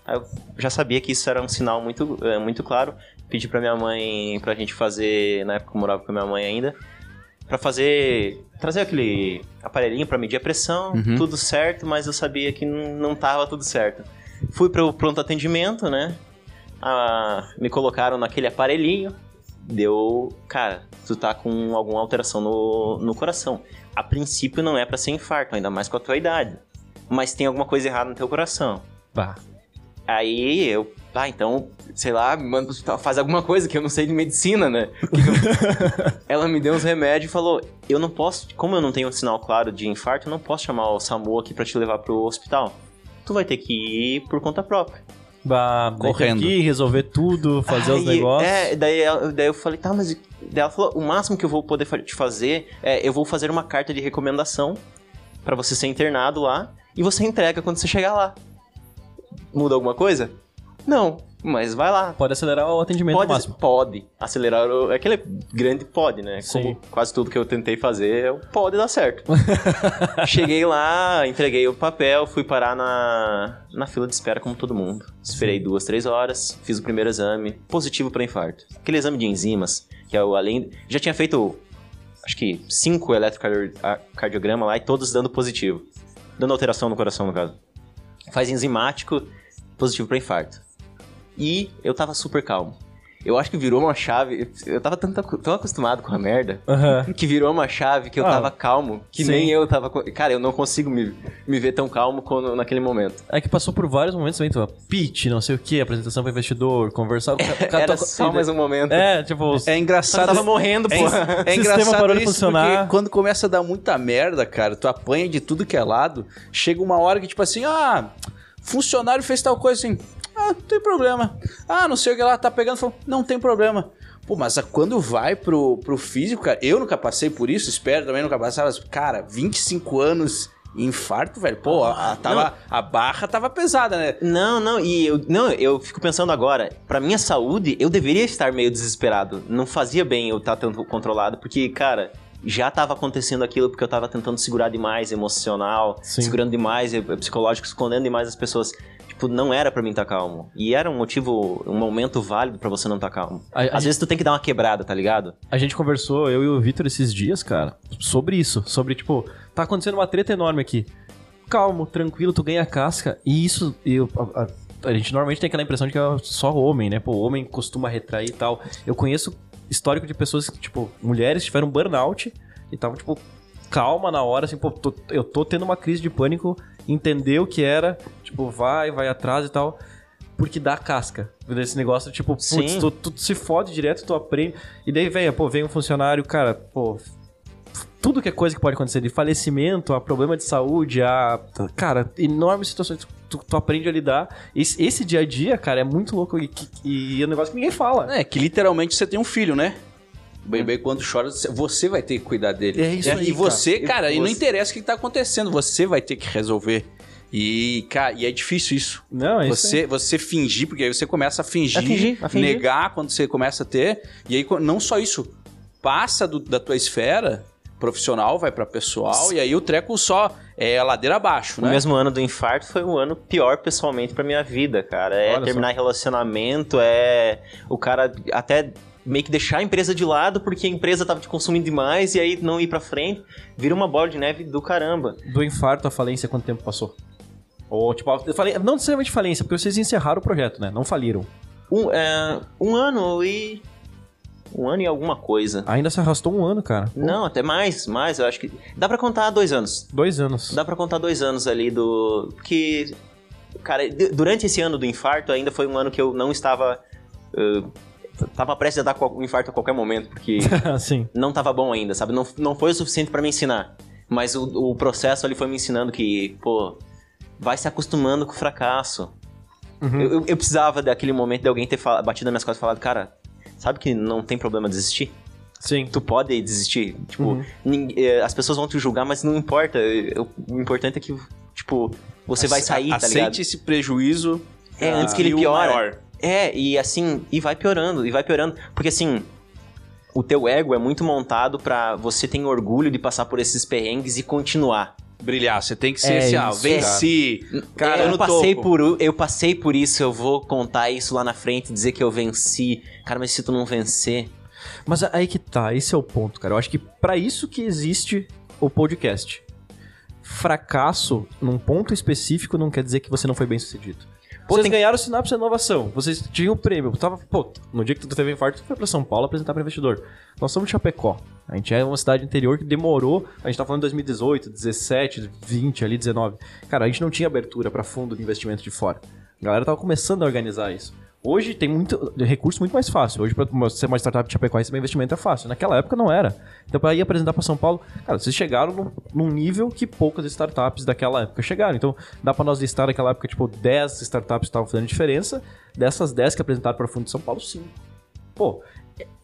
Aí eu já sabia que isso era um sinal muito, eh, muito claro. Pedi pra minha mãe, pra gente fazer, na época eu morava com a minha mãe ainda, pra fazer, trazer aquele aparelhinho pra medir a pressão, Uhum. tudo certo, mas eu sabia que não tava tudo certo. Fui pro pronto atendimento, né? Ah, me colocaram naquele aparelhinho, deu, cara, tu tá com alguma alteração no, no coração. A princípio não é pra ser infarto, ainda mais com a tua idade. Mas tem alguma coisa errada no teu coração. Bah. Aí eu, ah, então, sei lá, me manda pro hospital, faz alguma coisa que eu não sei de medicina, né? (laughs) Ela me deu uns remédios e falou: Eu não posso, como eu não tenho um sinal claro de infarto, eu não posso chamar o SAMU aqui pra te levar pro hospital. Tu vai ter que ir por conta própria. Daí Correndo. ir, resolver tudo, fazer os Aí, negócios. É, daí, daí eu falei, tá, mas. Daí ela falou: o máximo que eu vou poder te fazer é eu vou fazer uma carta de recomendação pra você ser internado lá e você entrega quando você chegar lá. Muda alguma coisa? Não, mas vai lá. Pode acelerar o atendimento Pode, máximo. pode acelerar o. Aquele grande pode, né? Sim. Como quase tudo que eu tentei fazer, eu- pode dar certo. (laughs) Cheguei lá, entreguei o papel, fui parar na, na fila de espera como todo mundo. Esperei duas, três horas, fiz o primeiro exame, positivo para infarto. Aquele exame de enzimas, que é o além. Já tinha feito, acho que cinco eletrocardiogramas lá e todos dando positivo. Dando alteração no coração, no caso. Faz enzimático, positivo para infarto. E eu tava super calmo. Eu acho que virou uma chave. Eu tava tão, tão acostumado com a merda Aham. que virou uma chave que eu Ah, tava calmo, que sim. nem eu tava. Cara, eu não consigo me, me ver tão calmo quando, naquele momento. É que passou por vários momentos também, tu, pitch, não sei o que, apresentação pro investidor, conversar com o Era só mais um momento. É, tipo, É que eu engraçado. tava morrendo, É, pô. é (laughs) Sistema engraçado parou de isso funcionar. porque quando começa a dar muita merda, cara, tu apanha de tudo que é lado, chega uma hora que tipo assim, ah, funcionário fez tal coisa assim, ah, não tem problema. Ah, não sei o que lá, tá pegando, falou, não tem problema. Pô, mas a- quando vai pro, pro físico, cara, eu nunca passei por isso, espero também nunca passar, mas, cara, 25 anos Infarto, velho. Pô, a, Ah, tava, a barra tava pesada, né? Não, não, e eu, não, eu fico pensando agora, pra minha saúde, eu deveria estar meio desesperado. Não fazia bem eu estar tanto controlado, porque, cara, já tava acontecendo aquilo porque eu tava tentando segurar demais emocional, Sim. segurando demais eh, psicológico, escondendo demais as pessoas. Tipo, não era pra mim estar calmo. E era um motivo, um momento válido pra você não estar calmo. A- a Às gente- vezes tu tem que dar uma quebrada, tá ligado? A gente conversou, eu e o Vitor, esses dias, cara, sobre isso. Sobre, tipo, tá acontecendo uma treta enorme aqui. Calmo, tranquilo, tu ganha casca. E isso, eu, a, a- a gente normalmente tem aquela impressão de que é só homem, né? Pô, o homem costuma retrair e tal. Eu conheço histórico de pessoas que, tipo, mulheres tiveram burnout e estavam, tipo, calma na hora, assim, pô, tô- eu tô tendo uma crise de pânico, entender o que era, tipo, vai, vai atrás e tal. Porque dá casca. Desse negócio, tipo, putz, tu, tu se fode direto, tu aprende. E daí vem, pô, vem um funcionário, cara, pô. Tudo que é coisa que pode acontecer, de falecimento, a problema de saúde, a. Cara, enormes situações tu, tu aprende a lidar. Esse, esse dia a dia, cara, é muito louco e, que- e é um negócio que ninguém fala. É, que literalmente você tem um filho, né? O bebê, quando chora, você vai ter que cuidar dele. É isso aí, E você, cara. cara, E não você- interessa o que tá acontecendo, você vai ter que resolver. E, cara, e é difícil isso. Não, é isso. Você, você fingir, porque aí você começa a fingir, A fingir, a fingir. negar quando você começa a ter. E aí, não só isso, passa do- da tua esfera profissional, vai pra pessoal, e aí o treco só é ladeira abaixo, O né? mesmo ano do infarto foi um ano pior pessoalmente pra minha vida, cara. É Olha terminar relacionamento, é o cara até meio que deixar a empresa de lado porque a empresa tava te consumindo demais e aí não ir pra frente, vira uma bola de neve do caramba. Do infarto à falência, quanto tempo passou? Ou, tipo, falei, não necessariamente falência, porque vocês encerraram o projeto, né? Não faliram. Um, é, um ano e. Um ano e alguma coisa. Ainda se arrastou um ano, cara. Pô, Não, até mais, mais, eu acho que. Dá pra contar dois anos. Dois anos. Dá pra contar dois anos ali do. Que. Cara, durante esse ano do infarto, ainda foi um ano que eu não estava. eh, tava prestes a dar um infarto a qualquer momento, porque (laughs) Sim. não tava bom ainda, sabe? Não, não foi o suficiente pra me ensinar. Mas o, o processo ali foi me ensinando que, pô, vai se acostumando com o fracasso. Uhum. Eu, eu- eu precisava daquele momento de alguém ter batido nas minhas costas e falado, cara, sabe que não tem problema desistir? Sim. Tu pode desistir. Tipo, Uhum. eh, as pessoas vão te julgar, mas não importa. Eu- o importante é que, tipo, você vai sair, tá Aceite ligado? esse prejuízo. É, antes que ele piore. maior. É, e assim, e vai piorando, e vai piorando. Porque assim, o teu ego é muito montado pra você ter orgulho de passar por esses perrengues e continuar. Brilhar, você tem que ser É assim, ah, venci. Cara, eu no passei topo. por u- eu passei por isso, eu vou contar isso lá na frente, dizer que eu venci. Cara, mas se tu não vencer, Mas aí que tá, esse é o ponto, cara. Eu acho que pra isso que existe o podcast. Fracasso num ponto específico não quer dizer que você não foi bem sucedido. Pô, vocês tem- ganharam o Sinapse Inovação, vocês tinham o prêmio. Tava, pô, no dia que tu teve infarto, tu foi pra São Paulo apresentar para investidor. Nós somos de Chapecó. A gente é uma cidade interior que demorou. A gente tá falando de 2018, 17, 20, ali 19. Cara, a gente não tinha abertura pra fundo de investimento de fora. A galera tava começando a organizar isso. Hoje tem muito recurso muito mais fácil. Hoje, pra ser uma startup de Chapecó e receber investimento é fácil. Naquela época não era. Então, para ir apresentar para São Paulo, cara, vocês chegaram num, num nível que poucas startups daquela época chegaram. Então, dá para nós listar naquela época, tipo, 10 startups estavam fazendo diferença. Dessas 10 que apresentaram para Fundo de São Paulo, 5. Pô,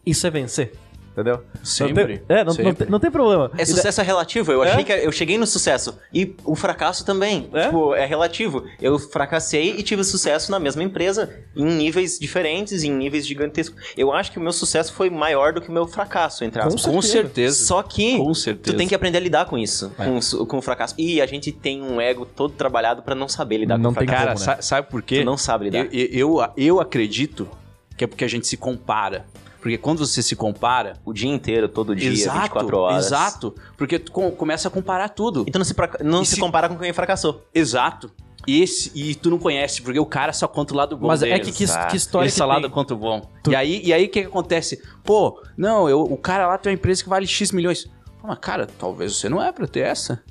isso é vencer. Entendeu? Sempre, Não tem, é, não, não sempre. tem, não tem problema. é da- sucesso é relativo. Eu É? achei que eu cheguei no sucesso e o fracasso também. É? Tipo, é relativo. Eu fracassei e tive sucesso na mesma empresa em níveis diferentes, em níveis gigantescos. Eu acho que o meu sucesso foi maior do que o meu fracasso, entre aspas. Com certeza. Só que Com certeza. tu tem que aprender a lidar com isso, com, o su- com o fracasso. E a gente tem um ego todo trabalhado pra não saber lidar Não com o tem fracasso. Cara, como, né? sa- sabe por quê? Tu não sabe lidar. Eu, eu, eu acredito que é porque a gente se compara. Porque quando você se compara. O dia inteiro, todo dia, exato, 24 horas. Exato. Porque tu com- começa a comparar tudo. E tu não se, não se se- compara com quem fracassou. Exato. E, esse, e tu não conhece, porque o cara só conta o lado bom Mas é dele. que, que, Exato. que história Ele que só lado tem? conta o bom. Tu- E aí, e aí o que, que acontece? Pô, não, eu, o cara lá tem uma empresa que vale X milhões. Pô, mas cara, talvez você não é pra ter essa.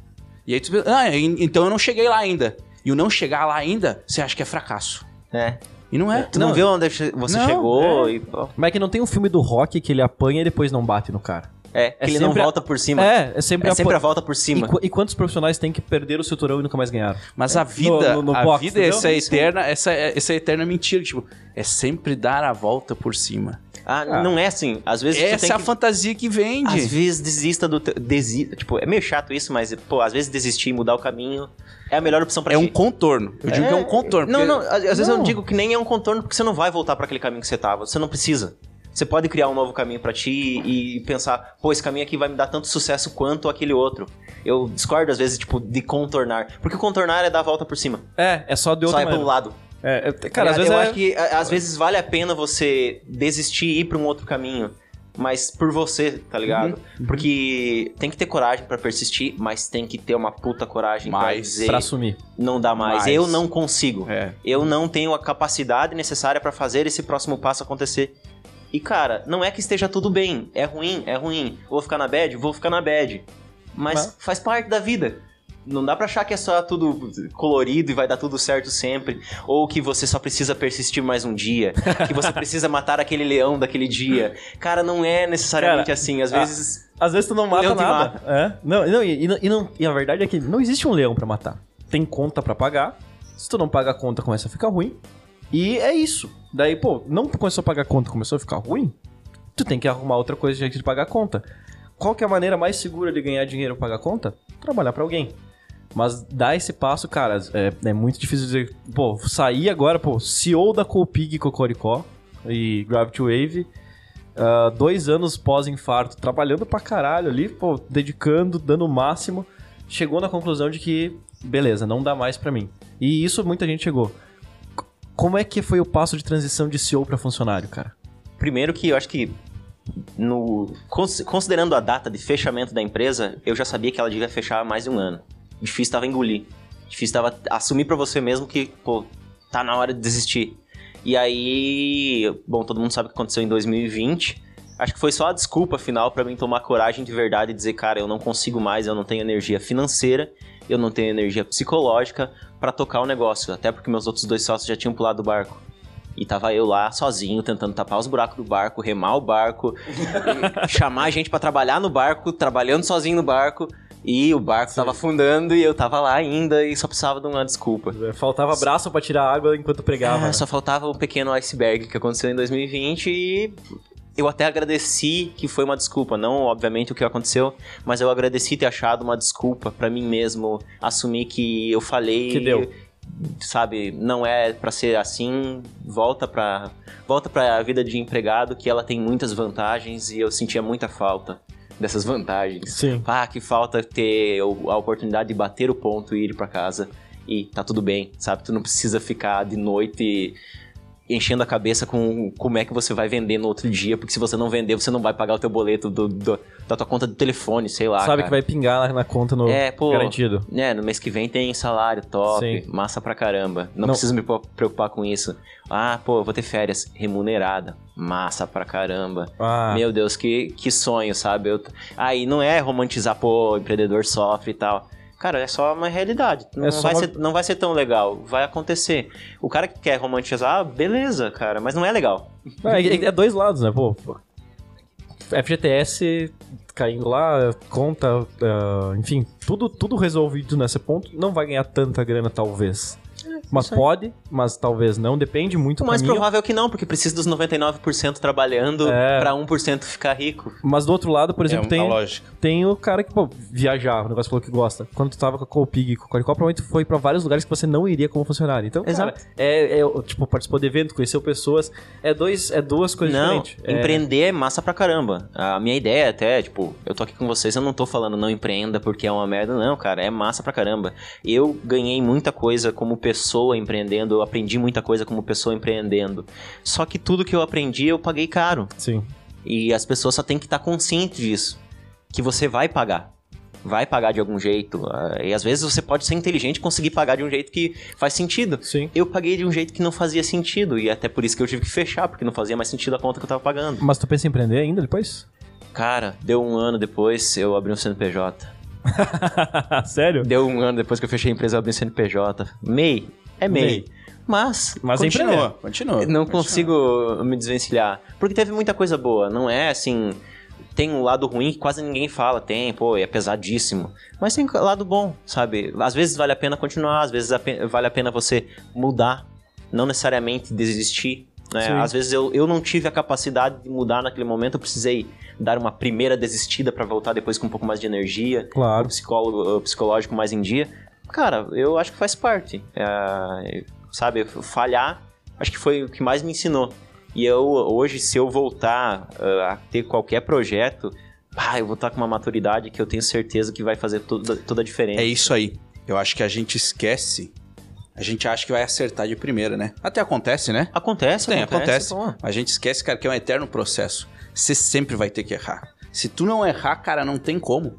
E aí tu pensa, ah, en- então eu não cheguei lá ainda. E o não chegar lá ainda, você acha que é fracasso. É. E não é. Tu não, viu onde você Não, chegou é. e... pô, Mas é que não tem um filme do rock que ele apanha e depois não bate no cara. É, que É ele não a- volta por cima. É, é sempre, É a sempre a volta por E, cima. qu- e quantos profissionais têm que perder o cinturão e nunca mais ganharam? Mas a vida, no- no a box, vida entendeu? essa é eterna, essa, é- essa é eterna mentira. Tipo, é sempre dar a volta por cima. Ah, Ah. não é assim. Às vezes Essa tem é a que... fantasia que vende. Às vezes desista do... Te... Desi... Tipo, é meio chato isso, mas, pô, às vezes desistir e mudar o caminho é a melhor opção pra É ti. um contorno. Eu digo que é um contorno. Não, porque- não, às, às vezes eu Não. digo que nem é um contorno porque você não vai voltar pra aquele caminho que você tava. Você não precisa. Você pode criar um novo caminho pra ti e pensar, pô, esse caminho aqui vai me dar tanto sucesso quanto aquele outro. Eu discordo às vezes, tipo, de contornar. Porque contornar é dar a volta por cima. É, é só de Só outra é pelo maneira. lado. É, é, cara, às eu vezes é... acho que às vezes vale a pena você desistir e ir pra um outro caminho. Mas por você, tá ligado? Uhum. Porque tem que ter coragem pra persistir, mas tem que ter uma puta coragem pra Mais dizer pra assumir. não dá mais. Mais. Eu não consigo. É. Eu não tenho a capacidade necessária pra fazer esse próximo passo acontecer. E cara, não é que esteja tudo bem. É ruim, é ruim. Vou ficar na bad? Vou ficar na bad. Mas Mas- faz parte da vida. Não dá pra achar que é só tudo colorido e vai dar tudo certo sempre. Ou que você só precisa persistir mais um dia. (laughs) que você precisa matar aquele leão daquele dia. Cara, não é necessariamente Cara, assim. Às ah, vezes. Às vezes tu não mata nada. É. Não, não, e, e não- e e a verdade é que não existe um leão pra matar. Tem conta pra pagar. Se tu não paga a conta, começa a ficar ruim. E é isso. Daí, pô, não começou a pagar conta, começou a ficar ruim. Tu tem que arrumar outra coisa de jeito de pagar conta. Qual que é a maneira mais segura de ganhar dinheiro pra pagar conta? Trabalhar pra alguém. Mas dar esse passo, cara, é, é muito difícil dizer. Pô, sair agora, pô, CEO da Copig Cocoricó e Gravity Wave. ah, dois anos pós-infarto, trabalhando pra caralho ali, pô, dedicando, dando o máximo. Chegou na conclusão de que, beleza, não dá mais pra mim. E isso muita gente chegou. Como é que foi o passo de transição de CEO pra funcionário, cara? Primeiro que eu acho que. No, cons- considerando a data de fechamento da empresa, eu já sabia que ela devia fechar há mais de um ano. Difícil estava engolir. Difícil estava assumir pra você mesmo que, pô, tá na hora de desistir. E aí, bom, todo mundo sabe o que aconteceu em 2020. Acho que foi só a desculpa final pra mim tomar coragem de verdade e dizer, cara, eu não consigo mais, eu não tenho energia financeira, eu não tenho energia psicológica pra tocar o negócio, até porque meus outros dois sócios já tinham pulado do barco. E tava eu lá sozinho, tentando tapar os buracos do barco, remar o barco, (laughs) chamar a gente pra trabalhar no barco, trabalhando sozinho no barco. E o barco tava afundando e eu tava lá ainda e só precisava de uma desculpa. Faltava braço pra tirar água enquanto pregava. É, né? só faltava um pequeno iceberg que aconteceu em 2020 e eu até agradeci que foi uma desculpa, não obviamente o que aconteceu, mas eu agradeci ter achado uma desculpa pra mim mesmo, assumir que eu falei Que deu. sabe, não é pra ser assim, volta pra volta para vida de empregado que ela tem muitas vantagens e eu sentia muita falta dessas vantagens. Sim. Ah, que falta ter a oportunidade de bater o ponto e ir pra casa e tá tudo bem, sabe? Tu não precisa ficar de noite enchendo a cabeça com como é que você vai vender no outro dia, porque se você não vender, você não vai pagar o teu boleto do- do- da tua conta do telefone, sei lá. Sabe cara. que vai pingar na, na conta no É, pô. garantido. É, no mês que vem tem salário top, Sim. massa pra caramba. Não, Não. preciso me preocupar com isso. Ah, pô, eu vou ter férias remunerada, massa pra caramba. Ah, Meu Deus, que, que sonho, sabe? Eu, aí não é romantizar, pô, o empreendedor sofre e tal. Cara, é só uma realidade. Não, só vai uma- ser, não vai ser tão legal. Vai acontecer. O cara que quer romantizar, beleza, cara, mas não é legal. É, é- é dois lados, né? Pô, FGTS caindo lá, conta, ah, enfim, tudo, tudo resolvido nesse ponto. Não vai ganhar tanta grana, talvez. Mas isso aí. pode, mas talvez não. Depende muito O do mais caminho. provável é que não, porque precisa dos 99% trabalhando É. pra 1% ficar rico. Mas do outro lado, por exemplo, é tem, lógica. tem o cara que, pô, viajar, o negócio falou que gosta. Quando tu tava com a Copig e com a Colicó, provavelmente foi pra vários lugares que você não iria como funcionário. Então, cara, Exato. é, é, tipo, participou de evento, conheceu pessoas. É, dois, é duas coisas Não, diferentes. É- empreender é massa pra caramba. A minha ideia até, tipo, eu tô aqui com vocês, eu não tô falando não empreenda porque é uma merda, não, cara, é massa pra caramba. Eu ganhei muita coisa como pessoa empreendendo, eu aprendi muita coisa como pessoa empreendendo. Só que tudo que eu aprendi eu paguei caro. Sim. E as pessoas só têm que estar conscientes disso. Que você vai pagar. Vai pagar de algum jeito. ah, E às vezes você pode ser inteligente e conseguir pagar de um jeito que faz sentido. Sim. Eu paguei de um jeito que não fazia sentido. E até por isso que eu tive que fechar, porque não fazia mais sentido a conta que eu tava pagando. Mas tu pensa em empreender ainda depois? Cara, deu um ano depois, eu abri um CNPJ. (laughs) Sério? Deu um ano depois que eu fechei a empresa, eu abri um CNPJ. MEI. É MEI. Mas, Mas é Continua, continua. não continua. consigo me desvencilhar. Porque teve muita coisa boa. Não é assim. tem um lado ruim que quase ninguém fala. Tem, pô, é pesadíssimo. Mas tem lado bom, sabe? Às vezes vale a pena continuar, às vezes vale a pena você mudar. Não necessariamente desistir. Né? Às vezes eu, eu não tive a capacidade de mudar naquele momento, eu precisei dar uma primeira desistida para voltar depois com um pouco mais de energia, claro. um psicólogo, psicológico mais em dia. Cara, eu acho que faz parte. É, sabe, falhar, acho que foi o que mais me ensinou. E eu, hoje, se eu voltar uh, a ter qualquer projeto, ah, eu vou estar com uma maturidade que eu tenho certeza que vai fazer toda, toda a diferença. É isso aí. Eu acho que a gente esquece. A gente acha que vai acertar de primeira, né? Até acontece, né? Acontece, Tem, acontece. acontece. A gente esquece, cara, que é um eterno processo. Você sempre vai ter que errar. Se tu não errar, cara, não tem como.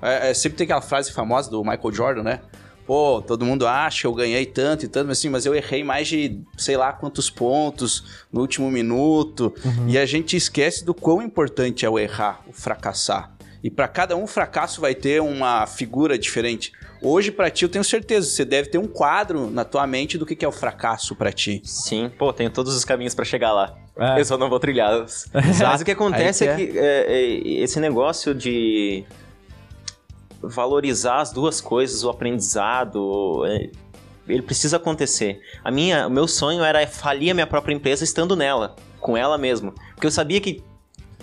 É, é, sempre tem aquela frase famosa do Michael Jordan, né? Pô, todo mundo acha que eu ganhei tanto e tanto, mas assim, mas eu errei mais de sei lá quantos pontos no último minuto. Uhum. E a gente esquece do quão importante é o errar, o fracassar. E para cada um fracasso vai ter uma figura diferente. Hoje, para ti, eu tenho certeza, você deve ter um quadro na tua mente do que é o fracasso para ti. Sim, pô, tenho todos os caminhos para chegar lá. É. Eu só não vou trilhá-los. (laughs) Mas o que acontece é que é, é, esse negócio de valorizar as duas coisas, o aprendizado, é, ele precisa acontecer. A minha, o meu sonho era falir a minha própria empresa estando nela, com ela mesmo, porque eu sabia que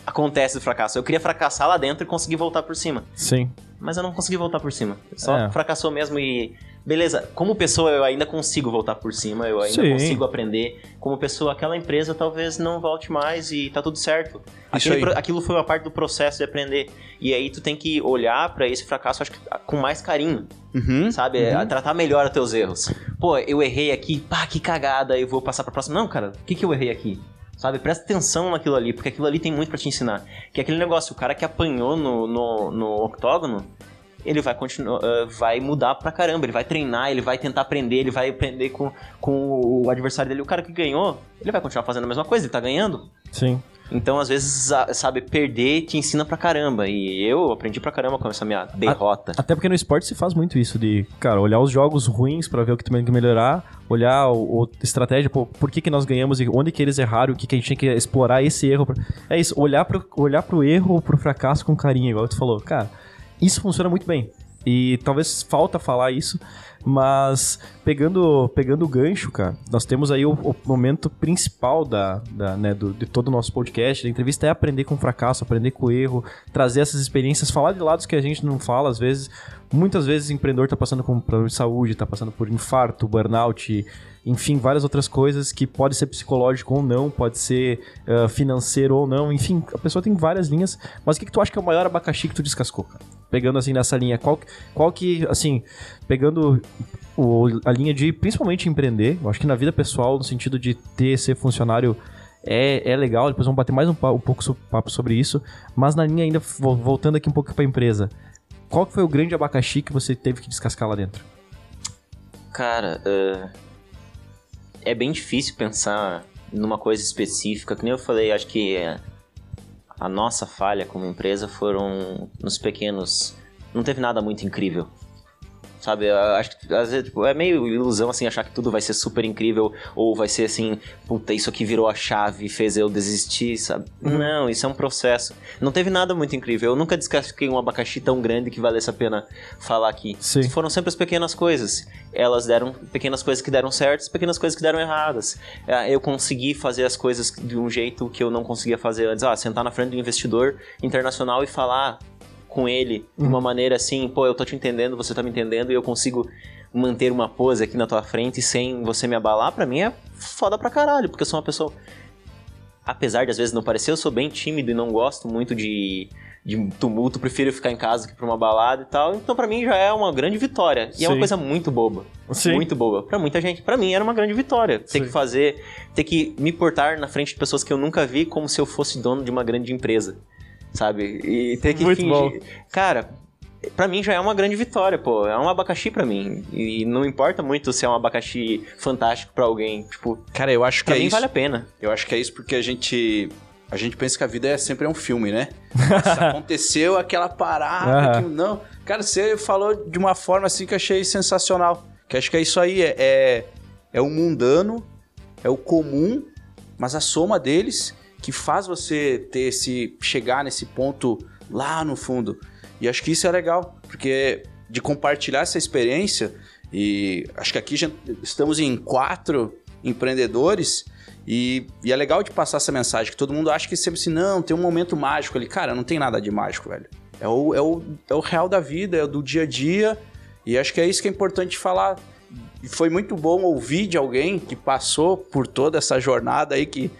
acontece o fracasso. Eu queria fracassar lá dentro e conseguir voltar por cima. Sim. Mas eu não consegui voltar por cima. Só é. fracassou mesmo e beleza, como pessoa eu ainda consigo voltar por cima, eu ainda Sim. consigo aprender. Como pessoa, aquela empresa talvez não volte mais e tá tudo certo. Aquilo, aquilo foi uma parte do processo de aprender. E aí tu tem que olhar para esse fracasso, acho que com mais carinho. Uhum, sabe? Uhum. É, tratar melhor os teus erros. Pô, eu errei aqui, pá, que cagada, eu vou passar pra próxima. Não, cara, o que, que eu errei aqui? Sabe? Presta atenção naquilo ali, porque aquilo ali tem muito para te ensinar. Que é aquele negócio, o cara que apanhou no, no, no octógono, ele vai continuar, uh, vai mudar pra caramba, ele vai treinar, ele vai tentar aprender, ele vai aprender com, com o adversário dele. O cara que ganhou, ele vai continuar fazendo a mesma coisa, ele tá ganhando. Sim. Então, às vezes, sabe, perder te ensina pra caramba. E eu aprendi pra caramba com essa minha derrota. Até porque no esporte se faz muito isso, de, cara, olhar os jogos ruins para ver o que tem que melhorar, olhar o, o estratégia, pô, por que, que nós ganhamos e onde que eles erraram, o que, que a gente tinha que explorar esse erro. É isso, olhar pro, olhar pro erro ou pro fracasso com carinho, igual tu falou. Cara, isso funciona muito bem. E talvez falta falar isso, mas pegando, pegando o gancho, cara, nós temos aí o, o momento principal da, da né, do, de todo o nosso podcast, da entrevista, é aprender com fracasso, aprender com erro, trazer essas experiências, falar de lados que a gente não fala, às vezes. Muitas vezes o empreendedor está passando por problema de saúde, está passando por infarto, burnout, enfim, várias outras coisas que pode ser psicológico ou não, pode ser uh, financeiro ou não, enfim, a pessoa tem várias linhas. Mas o que, que tu acha que é o maior abacaxi que tu descascou, cara? Pegando assim nessa linha, qual, qual que, assim, pegando o, a linha de principalmente empreender, eu acho que na vida pessoal, no sentido de ter, ser funcionário é, é legal, depois vamos bater mais um, um pouco papo sobre isso, mas na linha ainda, voltando aqui um pouco para empresa, qual que foi o grande abacaxi que você teve que descascar lá dentro? Cara, uh, é bem difícil pensar numa coisa específica. Que nem eu falei, acho que a nossa falha como empresa foram nos pequenos. Não teve nada muito incrível. Sabe, acho que às vezes tipo, é meio ilusão assim achar que tudo vai ser super incrível ou vai ser assim, puta, isso aqui virou a chave, fez eu desistir, sabe? Uhum. Não, isso é um processo. Não teve nada muito incrível. Eu nunca descasquei um abacaxi tão grande que valesse a pena falar aqui. Sim. Foram sempre as pequenas coisas. Elas deram pequenas coisas que deram certas, pequenas coisas que deram erradas. É, eu consegui fazer as coisas de um jeito que eu não conseguia fazer antes. Ah, sentar na frente do investidor internacional e falar com ele de uma uhum. maneira assim, pô, eu tô te entendendo, você tá me entendendo e eu consigo manter uma pose aqui na tua frente sem você me abalar, para mim é foda pra caralho, porque eu sou uma pessoa apesar de às vezes não parecer, eu sou bem tímido e não gosto muito de, de tumulto, prefiro ficar em casa que pra uma balada e tal. Então para mim já é uma grande vitória. E Sim. é uma coisa muito boba. Sim. Muito boba. para muita gente. para mim era uma grande vitória. Ter Sim. que fazer, ter que me portar na frente de pessoas que eu nunca vi como se eu fosse dono de uma grande empresa sabe? E ter que Muito fingir. Bom. Cara, para mim já é uma grande vitória, pô. É um abacaxi para mim. E não importa muito se é um abacaxi fantástico para alguém. Tipo, cara, eu acho que pra é mim isso. vale a pena. Eu acho que é isso porque a gente. A gente pensa que a vida é sempre um filme, né? (laughs) Nossa, aconteceu aquela parada. Que, não. Cara, você falou de uma forma assim que eu achei sensacional. Que acho que é isso aí. É, é, é o mundano, é o comum, mas a soma deles que faz você ter esse chegar nesse ponto lá no fundo. E acho que isso é legal, porque de compartilhar essa experiência e acho que aqui já estamos em quatro empreendedores e, e, é legal de passar essa mensagem, que todo mundo acha que sempre assim, não, tem um momento mágico ali. Cara, não tem nada de mágico, velho. É o, é o, é o real da vida, é o do dia a dia. E acho que é isso que é importante falar. Foi muito bom ouvir de alguém que passou por toda essa jornada aí, que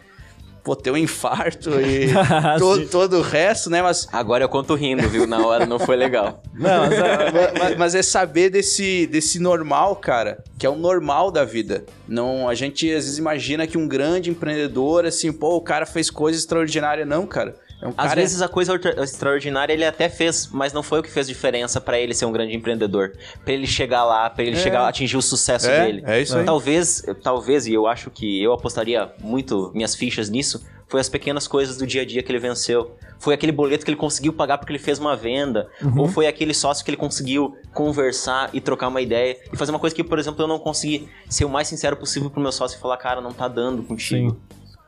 pô, ter um infarto e (laughs) todo, todo, o resto, né? Mas. Agora eu conto rindo, viu? Na hora não foi legal. (laughs) Não, mas é, (laughs) mas, mas é saber desse, desse normal, cara, que é o normal da vida. Não, a gente às vezes imagina que um grande empreendedor, assim, pô, o cara fez coisa extraordinária. Não, cara. É um Às vezes a coisa extraordinária ele até fez, mas não foi o que fez diferença para ele ser um grande empreendedor. para ele chegar lá, para ele é. chegar atingir o sucesso é, dele. É isso aí. Talvez, talvez, e eu acho que eu apostaria muito minhas fichas nisso, foi as pequenas coisas do dia a dia que ele venceu. Foi aquele boleto que ele conseguiu pagar porque ele fez uma venda. Uhum. Ou foi aquele sócio que ele conseguiu conversar e trocar uma ideia. E fazer uma coisa que, por exemplo, eu não consegui ser o mais sincero possível pro meu sócio e falar, cara, não tá dando contigo. Sim.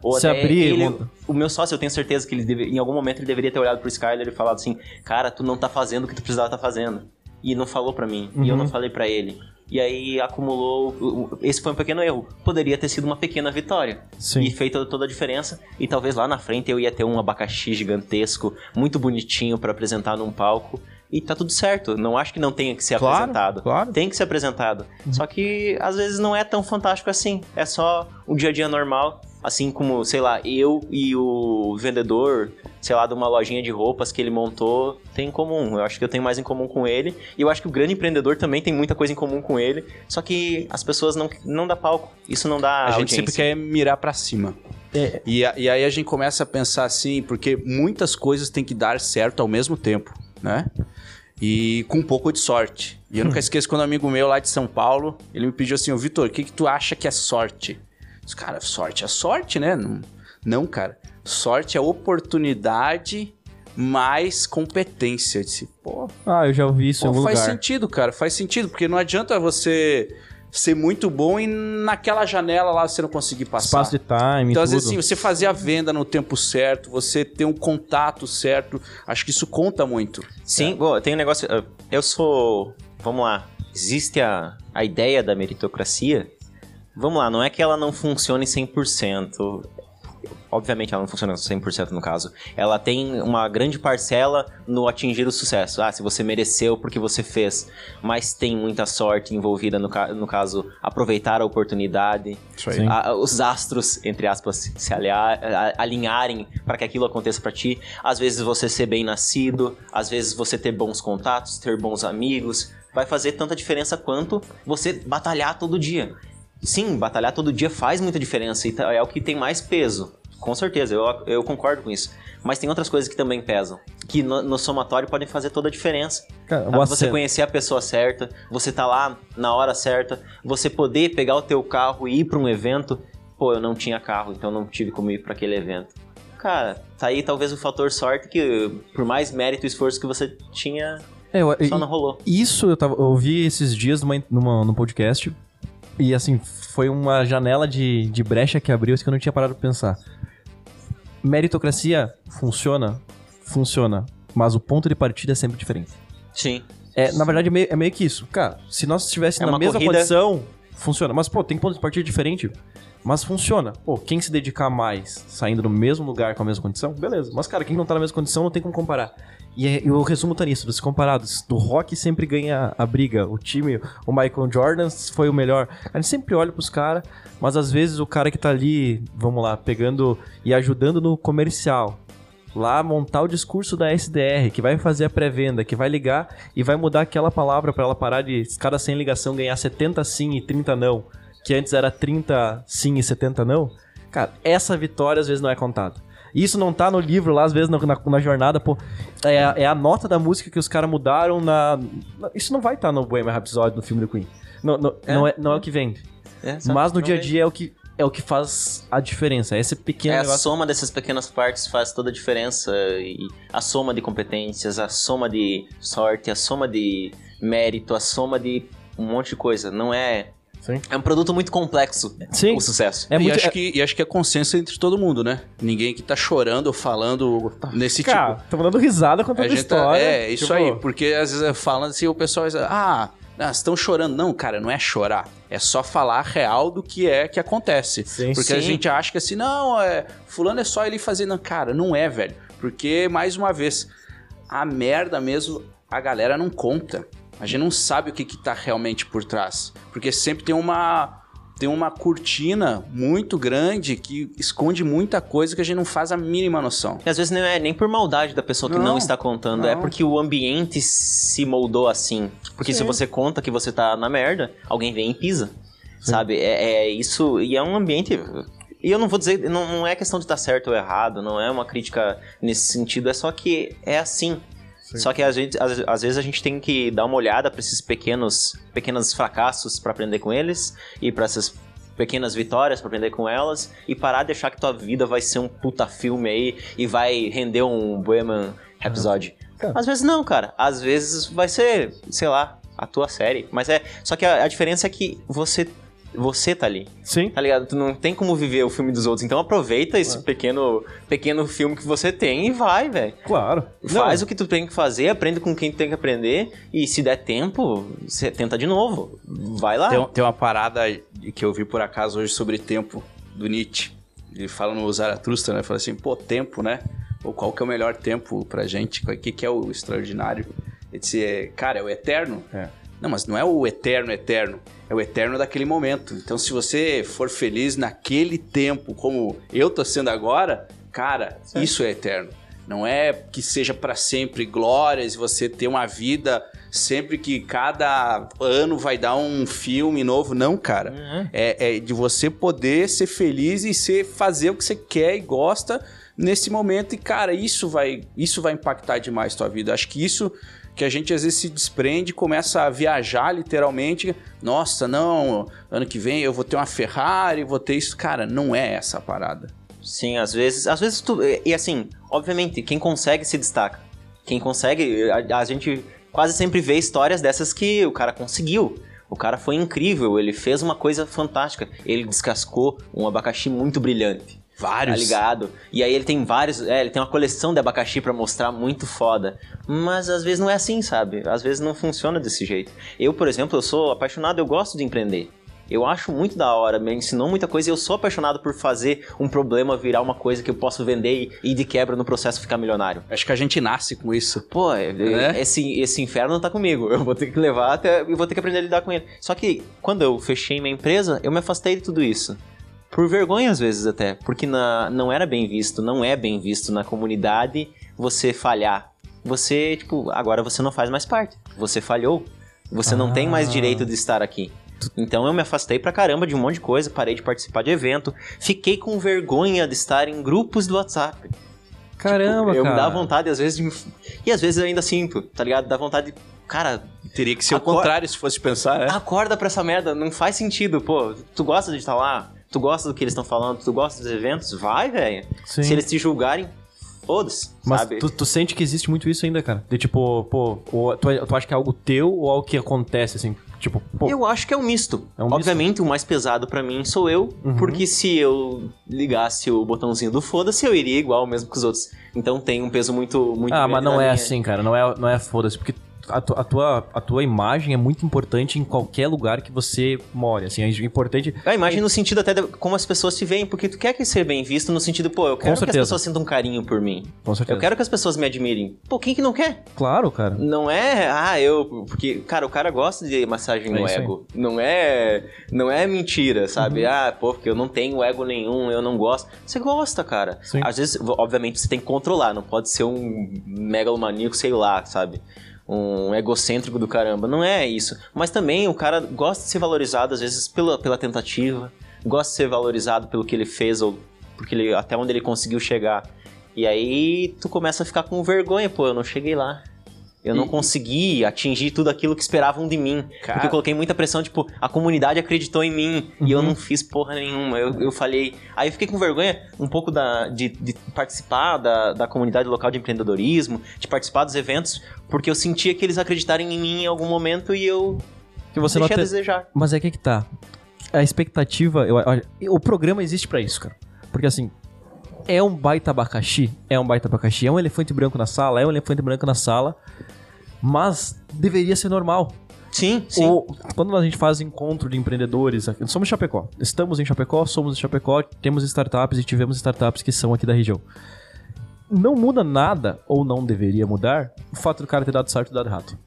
Ou Se abrir. Ele, o meu sócio, eu tenho certeza que ele deve, em algum momento ele deveria ter olhado pro Skyler e falado assim: Cara, tu não tá fazendo o que tu precisava estar tá fazendo. E não falou para mim. Uhum. E eu não uhum. falei para ele. E aí acumulou. Esse foi um pequeno erro. Poderia ter sido uma pequena vitória. Sim. E feito toda a diferença. E talvez lá na frente eu ia ter um abacaxi gigantesco, muito bonitinho para apresentar num palco e tá tudo certo. Não acho que não tenha que ser claro, apresentado. Claro. Tem que ser apresentado. Uhum. Só que às vezes não é tão fantástico assim. É só um dia a dia normal. Assim como, sei lá, eu e o vendedor, sei lá, de uma lojinha de roupas que ele montou, tem em comum. Eu acho que eu tenho mais em comum com ele. E eu acho que o grande empreendedor também tem muita coisa em comum com ele. Só que as pessoas não, não dá palco. Isso não dá. A audiência. gente sempre quer mirar para cima. É. E, e aí a gente começa a pensar assim, porque muitas coisas têm que dar certo ao mesmo tempo, né? e com um pouco de sorte. E eu nunca (laughs) esqueço quando um amigo meu lá de São Paulo, ele me pediu assim, ô Vitor, o que, que tu acha que é sorte? Cara, sorte é sorte, né? Não, não, cara. Sorte é oportunidade mais competência. Eu disse, pô. Ah, eu já ouvi isso pô, em algum faz lugar. Faz sentido, cara, faz sentido, porque não adianta você ser muito bom e naquela janela lá você não conseguir passar. Espaço de time, Então, às vezes, assim, você fazer a venda no tempo certo, você ter um contato certo, acho que isso conta muito. Sim, é. bom, tem um negócio. Eu sou. Vamos lá. Existe a, a ideia da meritocracia. Vamos lá, não é que ela não funcione 100% obviamente ela não funciona 100% no caso. Ela tem uma grande parcela no atingir o sucesso. Ah, se você mereceu porque você fez, mas tem muita sorte envolvida no, ca no caso, aproveitar a oportunidade, a, os astros, entre aspas, se aliar, a, alinharem para que aquilo aconteça para ti. Às vezes você ser bem nascido, às vezes você ter bons contatos, ter bons amigos, vai fazer tanta diferença quanto você batalhar todo dia. Sim, batalhar todo dia faz muita diferença e tá, é o que tem mais peso. Com certeza, eu, eu concordo com isso. Mas tem outras coisas que também pesam, que no, no somatório podem fazer toda a diferença. Cara, você conhecer a pessoa certa, você tá lá na hora certa, você poder pegar o teu carro e ir para um evento. Pô, eu não tinha carro, então não tive como ir para aquele evento. Cara, tá aí talvez o fator sorte que, por mais mérito e esforço que você tinha, é, eu, só não rolou. Isso eu, tava, eu ouvi esses dias numa, numa, num podcast e assim, foi uma janela de, de brecha que abriu que eu não tinha parado pra pensar. Meritocracia funciona? Funciona. Mas o ponto de partida é sempre diferente. Sim. É, na verdade, é meio, é meio que isso. Cara, se nós estivéssemos é na mesma corrida... condição, funciona. Mas, pô, tem ponto de partida diferente. Mas funciona. Pô, quem se dedicar mais saindo no mesmo lugar com a mesma condição, beleza. Mas, cara, quem não tá na mesma condição não tem como comparar. E, é, o resumo tá nisso, dos comparados. Do Rock sempre ganha a briga. O time, o Michael Jordan foi o melhor. A gente sempre olha pros caras, mas às vezes o cara que tá ali, vamos lá, pegando e ajudando no comercial, lá montar o discurso da SDR, que vai fazer a pré-venda, que vai ligar e vai mudar aquela palavra para ela parar de cada 100 ligação ganhar 70 sim e 30 não, que antes era 30 sim e 70 não. Cara, essa vitória às vezes não é contada. Isso não tá no livro lá, às vezes, na, na, na jornada, pô. É, é, a nota da música que os caras mudaram na, na, Isso não vai estar tá no Bohemian Rhapsody, no filme do Queen. No, no, é. Não, é, não é o que vende. É, Mas no dia a dia é o que é o que faz a diferença. Esse pequeno é negócio... a soma dessas pequenas partes faz toda a diferença e a soma de competências, a soma de sorte, a soma de mérito, a soma de um monte de coisa. Não é Sim. É um produto muito complexo, Sim. o sucesso. É e, muito. acho é- que, e acho que é consenso entre todo mundo, né? Ninguém que tá chorando ou falando nesse Cara, tipo. tamo dando risada contando A gente tá- história. é, isso tipo, aí. Porque às vezes falando assim, o pessoal diz, ah, ah, estão chorando. Não, cara, não é chorar. É só falar a real do que é que acontece. Sim. Porque a Sim. gente acha que assim, não, é, fulano é só ele fazendo. Cara, não é, velho. Porque, mais uma vez, a merda mesmo, a galera não conta. A gente não sabe o que, que tá realmente por trás. Porque sempre tem uma. Tem uma cortina muito grande que esconde muita coisa que a gente não faz a mínima noção. E às vezes não é nem por maldade da pessoa que Não, não está contando, é não. porque o ambiente se moldou assim. Porque se Sim. você conta que você tá na merda, alguém vem e pisa. Sabe? É, é isso. E é um ambiente. E eu não vou dizer, não, não é questão de estar certo ou errado, não é uma crítica nesse sentido, é só que é assim. Só que a gente, às, às vezes a gente tem que dar uma olhada para esses pequenos, pequenos fracassos para aprender com eles e para essas pequenas vitórias para aprender com elas e parar de achar que tua vida vai ser um puta filme aí e vai render um Bohemian Rhapsody. Cara. Às vezes não, cara. Às vezes vai ser, sei lá, a tua série. Mas é. Só que a, a diferença é que você. Você tá ali, Sim. tá ligado? Tu não tem como viver o filme dos outros. Então aproveita esse pequeno, pequeno filme que você tem e vai, velho. Claro. Faz o que tu tem que fazer, aprende com quem tu tem que aprender. E se der tempo, você tenta de novo. Vai lá. Tem, tem uma parada que eu vi por acaso hoje sobre tempo do Nietzsche. Ele fala no Zaratustra, né? Fala assim, pô, tempo, né? Ou qual que é o melhor tempo pra gente? O que, que é o extraordinário? Ele disse, é, cara, é o eterno. É. Não, mas não é o eterno, eterno. É o eterno daquele momento. Então, se você for feliz naquele tempo, como eu tô sendo agora, cara, isso é eterno. Não é que seja pra sempre glórias e você ter uma vida sempre que cada ano vai dar um filme novo. Não, cara. Uhum. É, é de você poder ser feliz e ser, fazer o que você quer e gosta nesse momento. E, cara, isso vai, isso vai impactar demais tua vida. Acho que isso que a gente às vezes se desprende, começa a viajar literalmente. Nossa, não, ano que vem eu vou ter uma Ferrari, vou ter isso. Cara, não é essa a parada. Sim, às vezes. Às vezes tu. E assim, obviamente, quem consegue se destaca. Quem consegue. A, a gente quase sempre vê histórias dessas que o cara conseguiu. O cara foi incrível, ele fez uma coisa fantástica. Ele descascou um abacaxi muito brilhante. Vários. Tá ligado? E aí ele tem vários. É, ele tem uma coleção de abacaxi pra mostrar muito foda. Mas às vezes não é assim, sabe? Às vezes não funciona desse jeito. Eu, por exemplo, eu sou apaixonado, eu gosto de empreender. Eu acho muito da hora, me ensinou muita coisa e eu sou apaixonado por fazer um problema virar uma coisa que eu posso vender e, e de quebra no processo ficar milionário. Acho que a gente nasce com isso. Pô, é- Né? esse, esse inferno tá comigo. (laughs) Eu vou ter que levar até. Eu vou ter que aprender a lidar com ele. Só que quando eu fechei minha empresa, eu me afastei de tudo isso. Por vergonha, às vezes, até. Porque na, não era bem visto, não é bem visto na comunidade você falhar. Você, tipo, agora você não faz mais parte. Você falhou. Você não tem mais Ah. direito de estar aqui. Então eu me afastei pra caramba de um monte de coisa, parei de participar de evento, fiquei com vergonha de estar em grupos do WhatsApp. Caramba, eu cara. me dá vontade, às vezes, de... me- E às vezes eu ainda sinto, tá ligado? Dá vontade de... Cara, Teria que ser Acor- o contrário se fosse pensar, né? acorda pra essa merda, não faz sentido, pô. Tu gosta de estar lá? Tu gosta do que eles estão falando? Tu gosta dos eventos? Vai, velho. Se eles te julgarem, foda-se, Mas tu, tu sente que existe muito isso ainda, cara? De tipo, pô, ou tu, tu acha que é algo teu ou algo que acontece, assim? Tipo, pô, Eu acho que é um misto. É um misto? Obviamente, o mais pesado pra mim sou eu, Uhum. porque se eu ligasse o botãozinho do foda-se, eu iria igual mesmo que os outros. Então tem um peso muito, muito Ah, mas não é minha- assim, cara. Não é, não é foda-se. Porque a, tu- a tua, a tua imagem é muito importante em qualquer lugar que você more. Assim, é importante. A imagem no sentido até de como as pessoas te veem, porque tu quer que ser bem visto no sentido, pô, eu quero que as pessoas sintam um carinho por mim. Com certeza. Eu quero que as pessoas me admirem. Pô, quem que não quer? Claro, cara. Não é, ah, eu, porque, cara, o cara gosta de massagem É no isso aí. ego. Não é, não é mentira, sabe? Uhum. Ah, pô, porque eu não tenho ego nenhum, eu não gosto. Você gosta, cara. Sim. Às vezes, obviamente, você tem que controlar, não pode ser um megalomaníaco, sei lá, sabe? Um egocêntrico do caramba. Não é isso. Mas também o cara gosta de ser valorizado, às vezes, pela, pela tentativa, gosta de ser valorizado pelo que ele fez ou porque ele, até onde ele conseguiu chegar. E aí tu começa a ficar com vergonha, pô, eu não cheguei lá. Eu não E- consegui atingir tudo aquilo que esperavam de mim. Cara- Porque eu coloquei muita pressão, tipo, a comunidade acreditou em mim e eu não fiz porra nenhuma. Eu, eu falhei. Aí eu fiquei com vergonha um pouco da, de, de participar da, da comunidade local de empreendedorismo, de participar dos eventos, porque eu sentia que eles acreditarem em mim em algum momento e eu. que você Deixa não a te... desejar. Mas é que que tá. A expectativa, eu, o programa existe pra isso, cara. Porque assim, é um baita abacaxi, é um baita abacaxi, é um elefante branco na sala, é um elefante branco na sala, mas deveria ser normal. Sim, sim. Ou, quando a gente faz encontro de empreendedores, aqui- somos Chapecó. Estamos em Chapecó, somos em Chapecó, temos startups e tivemos startups que são aqui da região. Não muda nada, ou não deveria mudar, o fato do cara ter dado certo e dado errado.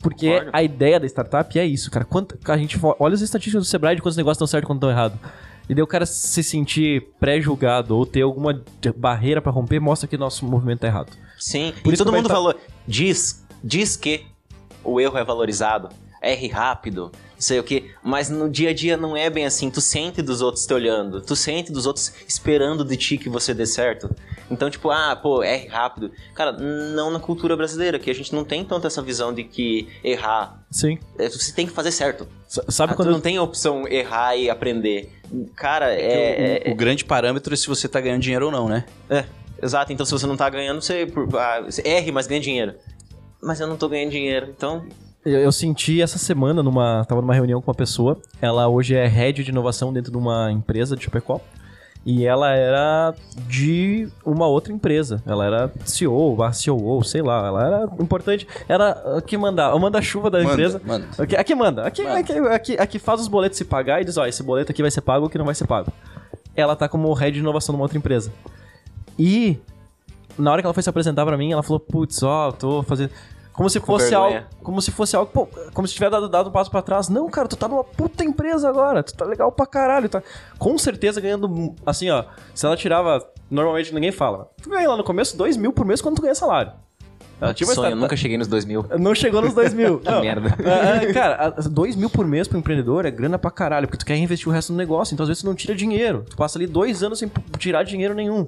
Porque Concordo. a ideia da startup é isso, cara. Quanto, a gente olha as estatísticas do Sebrae de quantos negócios dão certo e quantos dão errado. E daí o cara se sentir pré-julgado ou ter alguma barreira pra romper, mostra que nosso movimento tá errado. Sim. Por e isso todo mundo tá- falou, diz, diz que o erro é valorizado, erre rápido, não sei o que, mas no dia a dia não é bem assim. Tu sente dos outros te olhando, tu sente dos outros esperando de ti que você dê certo. Então, tipo, ah, pô, erre rápido. Cara, não na cultura brasileira, que a gente não tem tanto essa visão de que errar, Sim. é, você tem que fazer certo. S- Sabe Ah, quando tu não tem a opção errar e aprender. Cara, é, o, o grande parâmetro é se você tá ganhando dinheiro ou não, né? É, exato. Então, se você não tá ganhando, você, ah, você erre, mas ganha dinheiro. Mas eu não tô ganhando dinheiro, então. Eu, eu senti essa semana numa. Tava numa reunião com uma pessoa. Ela hoje é head de inovação dentro de uma empresa de Chapecó. E ela era de uma outra empresa. Ela era CEO, a COO, sei lá. Ela era importante. Era a que mandava, o manda-chuva da Manda, empresa. manda. Aqui, aqui manda. Aqui, Manda. aqui, aqui, aqui faz os boletos se pagar e diz: ó, esse boleto aqui vai ser pago ou que não vai ser pago. Ela tá como head de inovação numa outra empresa. E na hora que ela foi se apresentar pra mim, ela falou: putz, ó, tô fazendo. Como se fosse algo. Como se fosse algo. Pô, como se tivesse dado, dado um passo pra trás. Não, cara, tu tá numa puta empresa agora. Tu tá legal pra caralho. Tá com certeza ganhando. Assim, ó. Se ela tirava. Normalmente ninguém fala. Tu ganha lá no começo 2 mil por mês quando tu ganha salário. Ela tinha sonho, eu nunca cheguei nos dois mil. não chegou nos 2 mil. (laughs) Que Não. merda. É, é, cara, 2 mil por mês pro empreendedor é grana pra caralho, porque tu quer reinvestir o resto no negócio, então às vezes tu não tira dinheiro. Tu passa ali dois anos sem tirar dinheiro nenhum.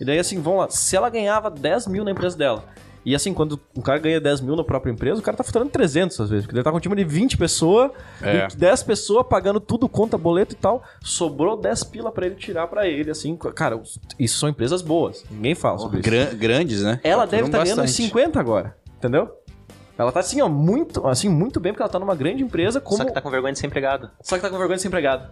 E daí, assim, vamos lá, se ela ganhava 10 mil na empresa dela, e assim, quando o cara ganha 10 mil na própria empresa, o cara tá faturando 300 às vezes, porque ele tá com um time de 20 pessoas, É. e 10 pessoas pagando tudo, conta, boleto e tal, sobrou 10 pila pra ele tirar pra ele, assim, cara, isso são empresas boas, ninguém fala sobre isso. Gran- grandes, né? Ela deve estar ganhando uns bastante. 50 agora, entendeu? Ela tá assim, ó, muito, assim, muito bem, porque ela tá numa grande empresa como... Só que tá com vergonha de ser empregado. Só que tá com vergonha de ser empregado.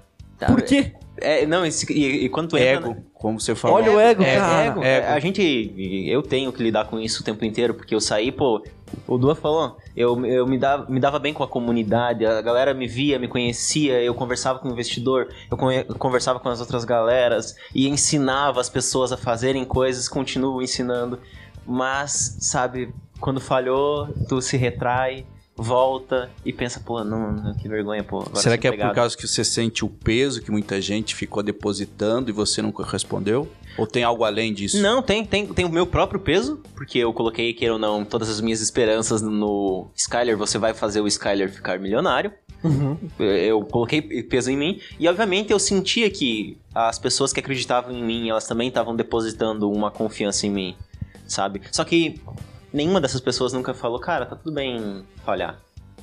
Tá, Por quê? É, não, esse- e, e quando tu entra... Ego, como você falou. Olha o ego, é, cara. ego. Ego. A gente... Eu tenho que lidar com isso o tempo inteiro, porque eu saí, pô... O Dua falou, eu, eu me, dava, me dava bem com a comunidade, a galera me via, me conhecia, eu conversava com o investidor, eu conhe- conversava com as outras galeras e ensinava as pessoas a fazerem coisas, continuo ensinando. Mas, sabe, quando falhou, tu se retrai, volta e pensa, pô, não, não, que vergonha, pô. agora Será que é por causa que você sente o peso que muita gente ficou depositando e você nunca respondeu? Ou tem algo além disso? Não, tem, tem, tem o meu próprio peso, porque eu coloquei, queira ou não, todas as minhas esperanças no Skyler. Você vai fazer o Skyler ficar milionário. Uhum. Eu coloquei peso em mim. E, obviamente, eu sentia que as pessoas que acreditavam em mim, elas também estavam depositando uma confiança em mim, sabe? Só que nenhuma dessas pessoas nunca falou, cara, tá tudo bem falhar.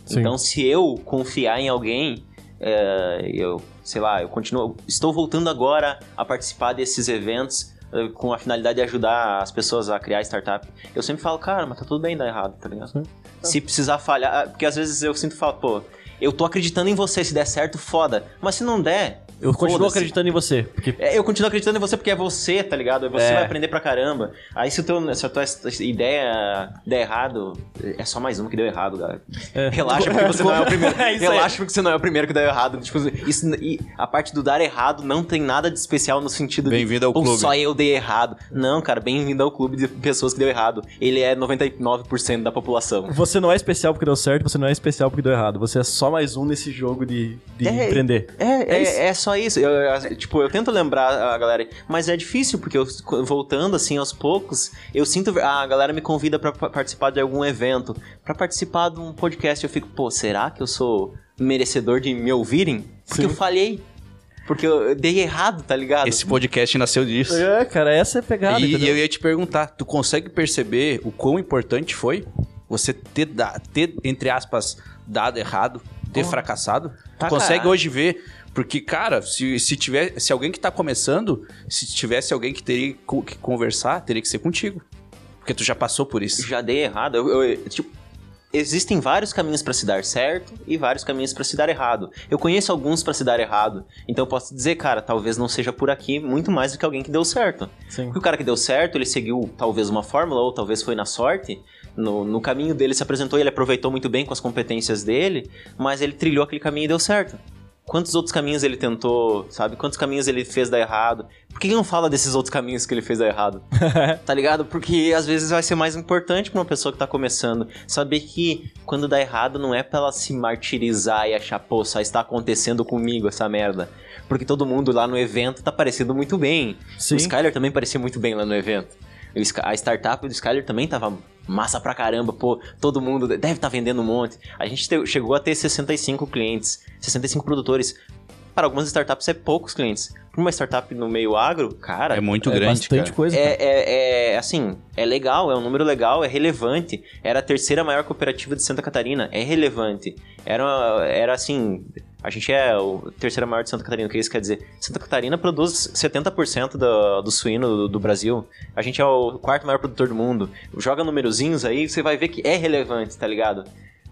Sim. Então, se eu confiar em alguém, é, eu, sei lá, eu continuo. Estou voltando agora a participar desses eventos eh, com a finalidade de ajudar as pessoas a criar startup. Eu sempre falo, cara, mas tá tudo bem dar errado, tá ligado? Sim. Se precisar falhar, porque às vezes eu sinto falta, pô, eu tô acreditando em você, se der certo, foda. Mas se não der. Eu continuo acreditando em você. Porque É, eu continuo acreditando em você porque é você, tá ligado? Você É. vai aprender pra caramba. Aí se, o teu, se a tua ideia der errado, é só mais uma que deu errado, cara. É. Relaxa porque você não é o (laughs) primeiro. É. Relaxa porque você não é o primeiro que deu errado. Tipo, isso, e a parte do dar errado não tem nada de especial no sentido Bem-vindo de ao "Pô, clube." só eu dei errado. Não, cara, bem-vindo ao clube de pessoas que deu errado. Ele é 99% da população. você não é especial porque deu certo, você não é especial porque deu errado. Você é só mais um nesse jogo de, de É, empreender. É, é, isso. é só isso. Eu, eu, tipo, eu tento lembrar a galera, mas é difícil, porque eu, voltando assim aos poucos, eu sinto. A galera me convida pra pa- participar de algum evento, pra participar de um podcast. Eu fico, pô, será que eu sou merecedor de me ouvirem? Porque Sim. eu falhei. Porque eu dei errado, tá ligado? Esse podcast nasceu disso. É, cara, essa é a pegada, E, e eu ia te perguntar, tu consegue perceber o quão importante foi você ter, da- ter entre aspas, dado errado, ter fracassado? Tá, tu consegue cara. hoje ver, porque, cara, se, se, tiver, se alguém que tá começando, se tivesse alguém que teria que conversar, teria que ser contigo. Porque tu já passou por isso. Já dei errado. Eu, eu- tipo, existem vários caminhos para se dar certo e vários caminhos para se dar errado. Eu conheço alguns para se dar errado, então eu posso dizer, cara, talvez não seja por aqui muito mais do que alguém que deu certo. Sim. Porque o cara que deu certo, ele seguiu talvez uma fórmula ou talvez foi na sorte. No, no caminho dele se apresentou e ele aproveitou muito bem com as competências dele, mas ele trilhou aquele caminho e deu certo. Quantos outros caminhos ele tentou, sabe? Quantos caminhos ele fez dar errado? Por que ele não fala desses outros caminhos que ele fez dar errado? (laughs) tá ligado? Porque às vezes vai ser mais importante pra uma pessoa que tá começando saber que quando dá errado não é pra ela se martirizar e achar, pô, só está acontecendo comigo essa merda. Porque todo mundo lá no evento tá parecendo muito bem. Sim. O Skyler também parecia muito bem lá no evento. A startup do Skyler também tava massa pra caramba, pô, todo mundo deve estar vendendo um monte. A gente te- chegou a ter 65 clientes, 65 produtores. Para algumas startups é poucos clientes. Para uma startup no meio agro, cara, É muito é grande, bastante cara. coisa. cara. é, é, é, assim, é legal, é um número legal, é relevante. Era a terceira maior cooperativa de Santa Catarina, é relevante. Era, era assim, a gente é a terceira maior de Santa Catarina, o que isso quer dizer? Santa Catarina produz 70% do, do suíno do, do Brasil. A gente é o quarto maior produtor do mundo. Joga numerozinhos aí, você vai ver que é relevante, tá ligado?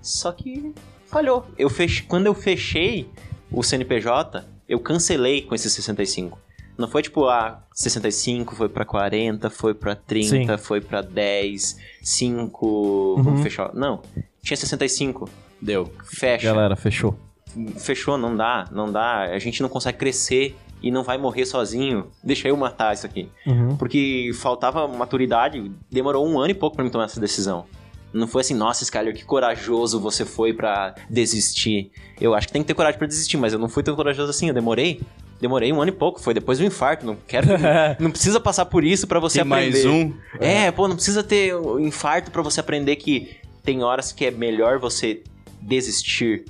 Só que falhou. Eu fech... Quando eu fechei o CNPJ, eu cancelei com esses 65. Não foi tipo, ah, 65 foi pra 40, foi pra 30, foi pra 10, 5, vamos Uhum. fechar. Não, tinha 65. Deu. Fecha. Galera, fechou. Fechou, não dá, não dá. A gente não consegue crescer e não vai morrer sozinho. Deixa eu matar isso aqui. Uhum. Porque faltava maturidade, demorou um ano e pouco pra mim tomar essa decisão. Não foi assim, nossa, Skyler, que corajoso você foi pra desistir. Eu acho que tem que ter coragem pra desistir, mas eu não fui tão corajoso assim, eu demorei. Demorei um ano e pouco, foi depois do infarto. Não quero. que- (laughs) não precisa passar por isso pra você Tem aprender. mais um. É, pô, não precisa ter o infarto pra você aprender que tem horas que é melhor você desistir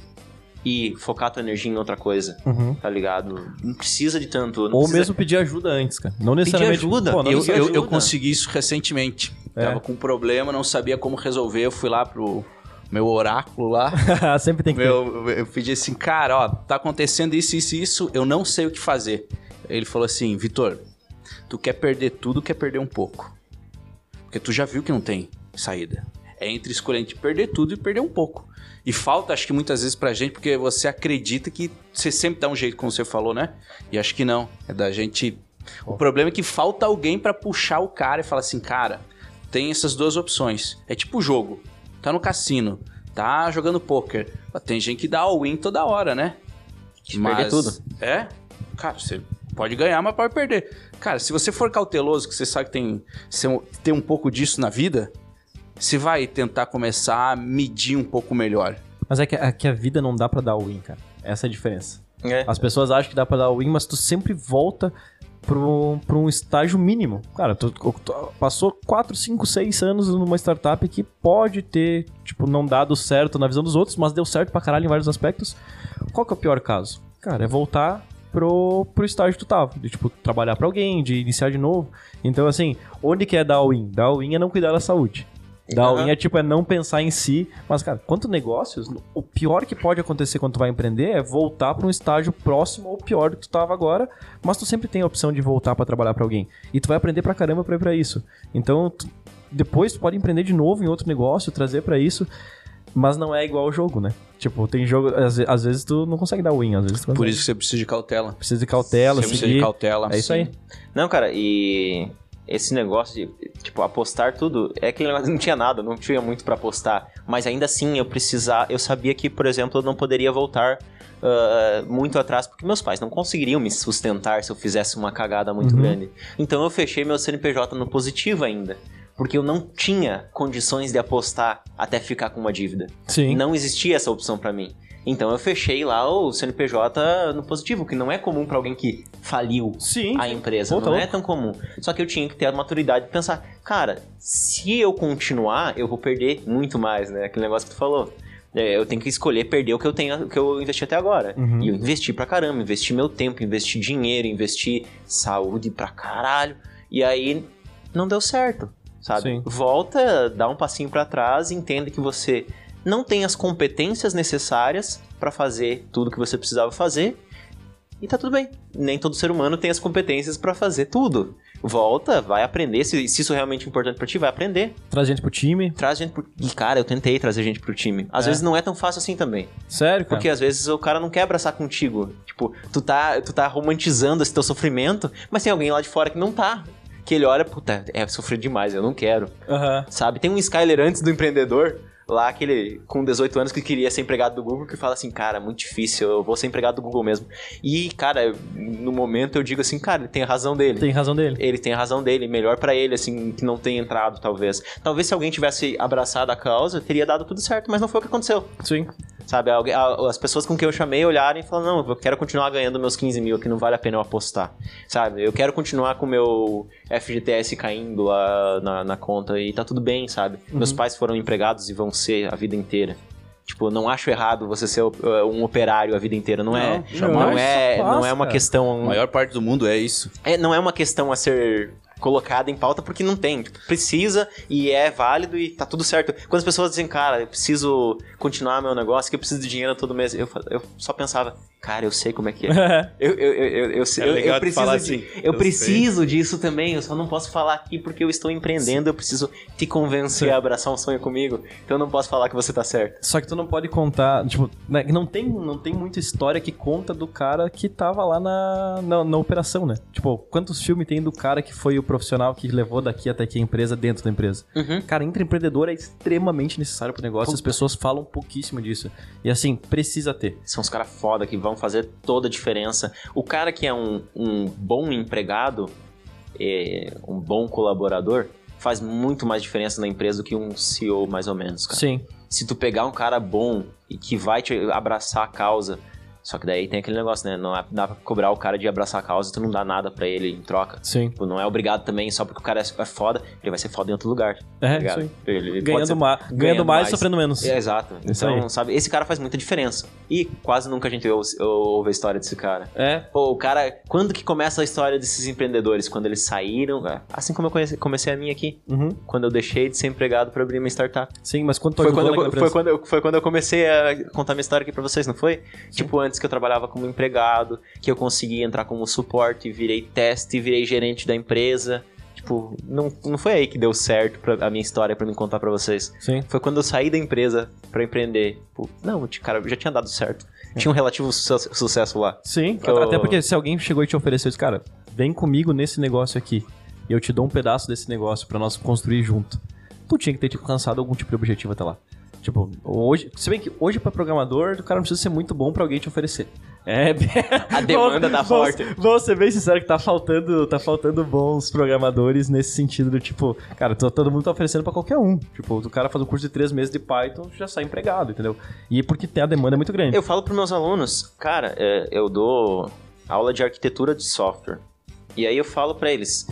e focar tua energia em outra coisa, Uhum. tá ligado? Não precisa de tanto. não Ou precisa- mesmo pedir ajuda antes, cara. Não necessariamente. ajuda. Pô, não Eu, eu, ajuda. eu consegui isso recentemente. É. Tava com um problema, não sabia como resolver. Eu fui lá pro meu oráculo lá. (laughs) Sempre tem que ter. Meu, eu pedi assim, cara, ó, tá acontecendo isso, isso e isso, eu não sei o que fazer. Ele falou assim, Vitor, tu quer perder tudo, quer perder um pouco. Porque tu já viu que não tem saída. É entre escolher entre perder tudo e perder um pouco. E falta, acho que muitas vezes pra gente, porque você acredita que você sempre dá um jeito, como você falou, né? E acho que não. É da gente. O problema é que falta alguém pra puxar o cara e falar assim, cara, tem essas duas opções. É tipo jogo. Tá no cassino, tá jogando poker. Tem gente que dá all-in toda hora, né? De perder tudo. É? Cara, você pode ganhar, mas pode perder. Cara, se você for cauteloso, que você sabe que tem, tem um pouco disso na vida, você vai tentar começar a medir um pouco melhor. Mas é que, é que a vida não dá pra dar win, cara. Essa é a diferença. É. As pessoas acham que dá pra dar win, mas tu sempre volta pro, pro um estágio mínimo. Cara, tu, tu passou 4, 5, 6 anos numa startup que pode ter, tipo, não dado certo na visão dos outros, mas deu certo pra caralho em vários aspectos. Qual que é o pior caso? Cara, é voltar pro, pro estágio que tu tava. De, tipo, trabalhar pra alguém, de iniciar de novo. Então, assim, onde que é dar win? Dar win é não cuidar da saúde. Dar Uhum. win é tipo, é não pensar em si. Mas, cara, quanto negócios, o pior que pode acontecer quando tu vai empreender é voltar pra um estágio próximo ou pior do que tu tava agora, mas tu sempre tem a opção de voltar pra trabalhar pra alguém. E tu vai aprender pra caramba pra ir pra isso. Então, tu- depois tu pode empreender de novo em outro negócio, trazer pra isso, mas não é igual ao jogo, né? Tipo, tem jogo, às, às vezes tu não consegue dar win, às vezes tu Por isso que você precisa de cautela. precisa de cautela, você precisa de seguir. cautela. É isso aí. Não, cara, e esse negócio de, tipo, apostar tudo, é que não tinha nada, não tinha muito pra apostar. Mas ainda assim, eu precisar, eu sabia que, por exemplo, eu não poderia voltar ah, muito atrás, porque meus pais não conseguiriam me sustentar se eu fizesse uma cagada muito Uhum. grande. Então eu fechei meu CNPJ no positivo ainda. Porque eu não tinha condições de apostar até ficar com uma dívida. Sim. Não existia essa opção pra mim. Então eu fechei lá o CNPJ no positivo, que não é comum pra alguém que faliu Sim. a empresa. Pô, tá não é tão comum. Só que eu tinha que ter a maturidade de pensar, cara, se eu continuar, eu vou perder muito mais, né? Aquele negócio que tu falou. É, eu tenho que escolher perder o que eu tenho, o que eu investi até agora. Uhum. E eu investi pra caramba, investi meu tempo, investi dinheiro, investi saúde pra caralho. E aí não deu certo, sabe? Sim. Volta, dá um passinho pra trás, entenda que você não tem as competências necessárias pra fazer tudo que você precisava fazer E tá tudo bem. Nem todo ser humano tem as competências pra fazer tudo. Volta, vai aprender. Se, se isso é realmente importante pra ti, vai aprender. Traz gente pro time. Traz gente pro... E, cara, eu tentei trazer gente pro time. Às É. vezes não é tão fácil assim também. Sério, cara? Porque às vezes o cara não quer abraçar contigo. Tipo, tu tá, tu tá romantizando esse teu sofrimento, mas tem alguém lá de fora que não tá. Que ele olha, puta, é sofrer demais, eu não quero. Aham. Sabe? Tem um Skyler antes do empreendedor, lá aquele com 18 anos que queria ser empregado do Google, que fala assim, cara, muito difícil, eu vou ser empregado do Google mesmo. E, cara, no momento eu digo assim, cara, ele tem a razão dele. Tem razão dele. Ele tem a razão dele, melhor pra ele, assim, que não tenha entrado, talvez. Talvez se alguém tivesse abraçado a causa, teria dado tudo certo, mas não foi o que aconteceu. Sim. Sabe, alguém- a- as pessoas com quem eu chamei olharam e falaram, não, eu quero continuar ganhando meus 15 mil, que não vale a pena eu apostar. Sabe, eu quero continuar com o meu FGTS caindo lá na, na conta e tá tudo bem, sabe? Meus pais foram empregados e vão ser a vida inteira. Tipo, não acho errado você ser uh, um operário a vida inteira, não, é, Não, não jamais. é, Só não é uma questão A maior parte do mundo é isso. é, não é uma questão a ser colocada em pauta porque não tem. Tipo, precisa e é válido e tá tudo certo. Quando as pessoas dizem, cara, eu preciso continuar meu negócio, que eu preciso de dinheiro todo mês, eu, eu só pensava, cara, eu sei como é que é. (laughs) Eu, eu, eu, eu, eu, sei- É eu- legal eu preciso, falar de- assim, eu eu preciso disso também, eu só não posso falar aqui porque eu estou empreendendo, eu preciso te convencer a abraçar um sonho comigo, então eu não posso falar que você tá certo. Só que tu não pode contar, tipo, né, não tem, não tem muita história que conta do cara que tava lá na, na, na operação, né? Tipo, quantos filmes tem do cara que foi o profissional que levou daqui até aqui a empresa dentro da empresa? Uhum. Cara, intraempreendedor é extremamente necessário pro negócio, as pessoas falam pouquíssimo disso. E assim, precisa ter. São os caras foda que vão fazer toda a diferença. O cara que é um, um bom empregado, é, um bom colaborador, faz muito mais diferença na empresa do que um CEO, mais ou menos, cara. Sim. Se tu pegar um cara bom e que vai te abraçar a causa, só que daí tem aquele negócio, né? Não é- dá pra cobrar o cara de abraçar a causa e tu não dá nada pra ele em troca. Sim. Tipo, não é obrigado também, só porque o cara é é foda, ele vai ser foda em outro lugar. É, tá isso Ele, ele Ganhando, ser- ma ganhando, mais e sofrendo menos. é, exato. Isso Então, aí. sabe, esse cara faz muita diferença. E quase nunca a gente ouve, ouve a história desse cara. É. Pô, o cara, quando que começa a história desses empreendedores? Quando eles saíram, é, assim como eu conheci- comecei a minha aqui. Uhum. Quando eu deixei de ser empregado pra abrir minha startup. Sim, mas quando Foi quando, eu, foi, quando eu, foi quando eu comecei a contar minha história aqui pra vocês, não foi? Tipo, antes que eu trabalhava como empregado, que eu consegui entrar como suporte, virei teste, virei gerente da empresa. Tipo, não, não foi aí que deu certo pra, a minha história pra me contar pra vocês. Sim. Foi quando eu saí da empresa pra empreender. Tipo, não, cara, já tinha dado certo. Tinha um relativo su- sucesso lá. Sim, eu- até porque se alguém chegou e te ofereceu isso, cara, vem comigo nesse negócio aqui. E eu te dou um pedaço desse negócio pra nós construir junto. Tu tinha que ter tipo, alcançado algum tipo de objetivo até lá. Tipo, hoje. Se bem que hoje pra programador, o cara não precisa ser muito bom pra alguém te oferecer. É. (laughs) A demanda tá forte. Vamos ser bem sincero que tá faltando, tá faltando bons programadores nesse sentido do tipo, cara, to- todo mundo tá oferecendo pra qualquer um. Tipo, o cara faz um curso de três meses de Python já sai empregado, entendeu? E porque tem a demanda é muito grande. Eu falo pros meus alunos, cara, é, eu dou aula de arquitetura de software. E aí eu falo pra eles,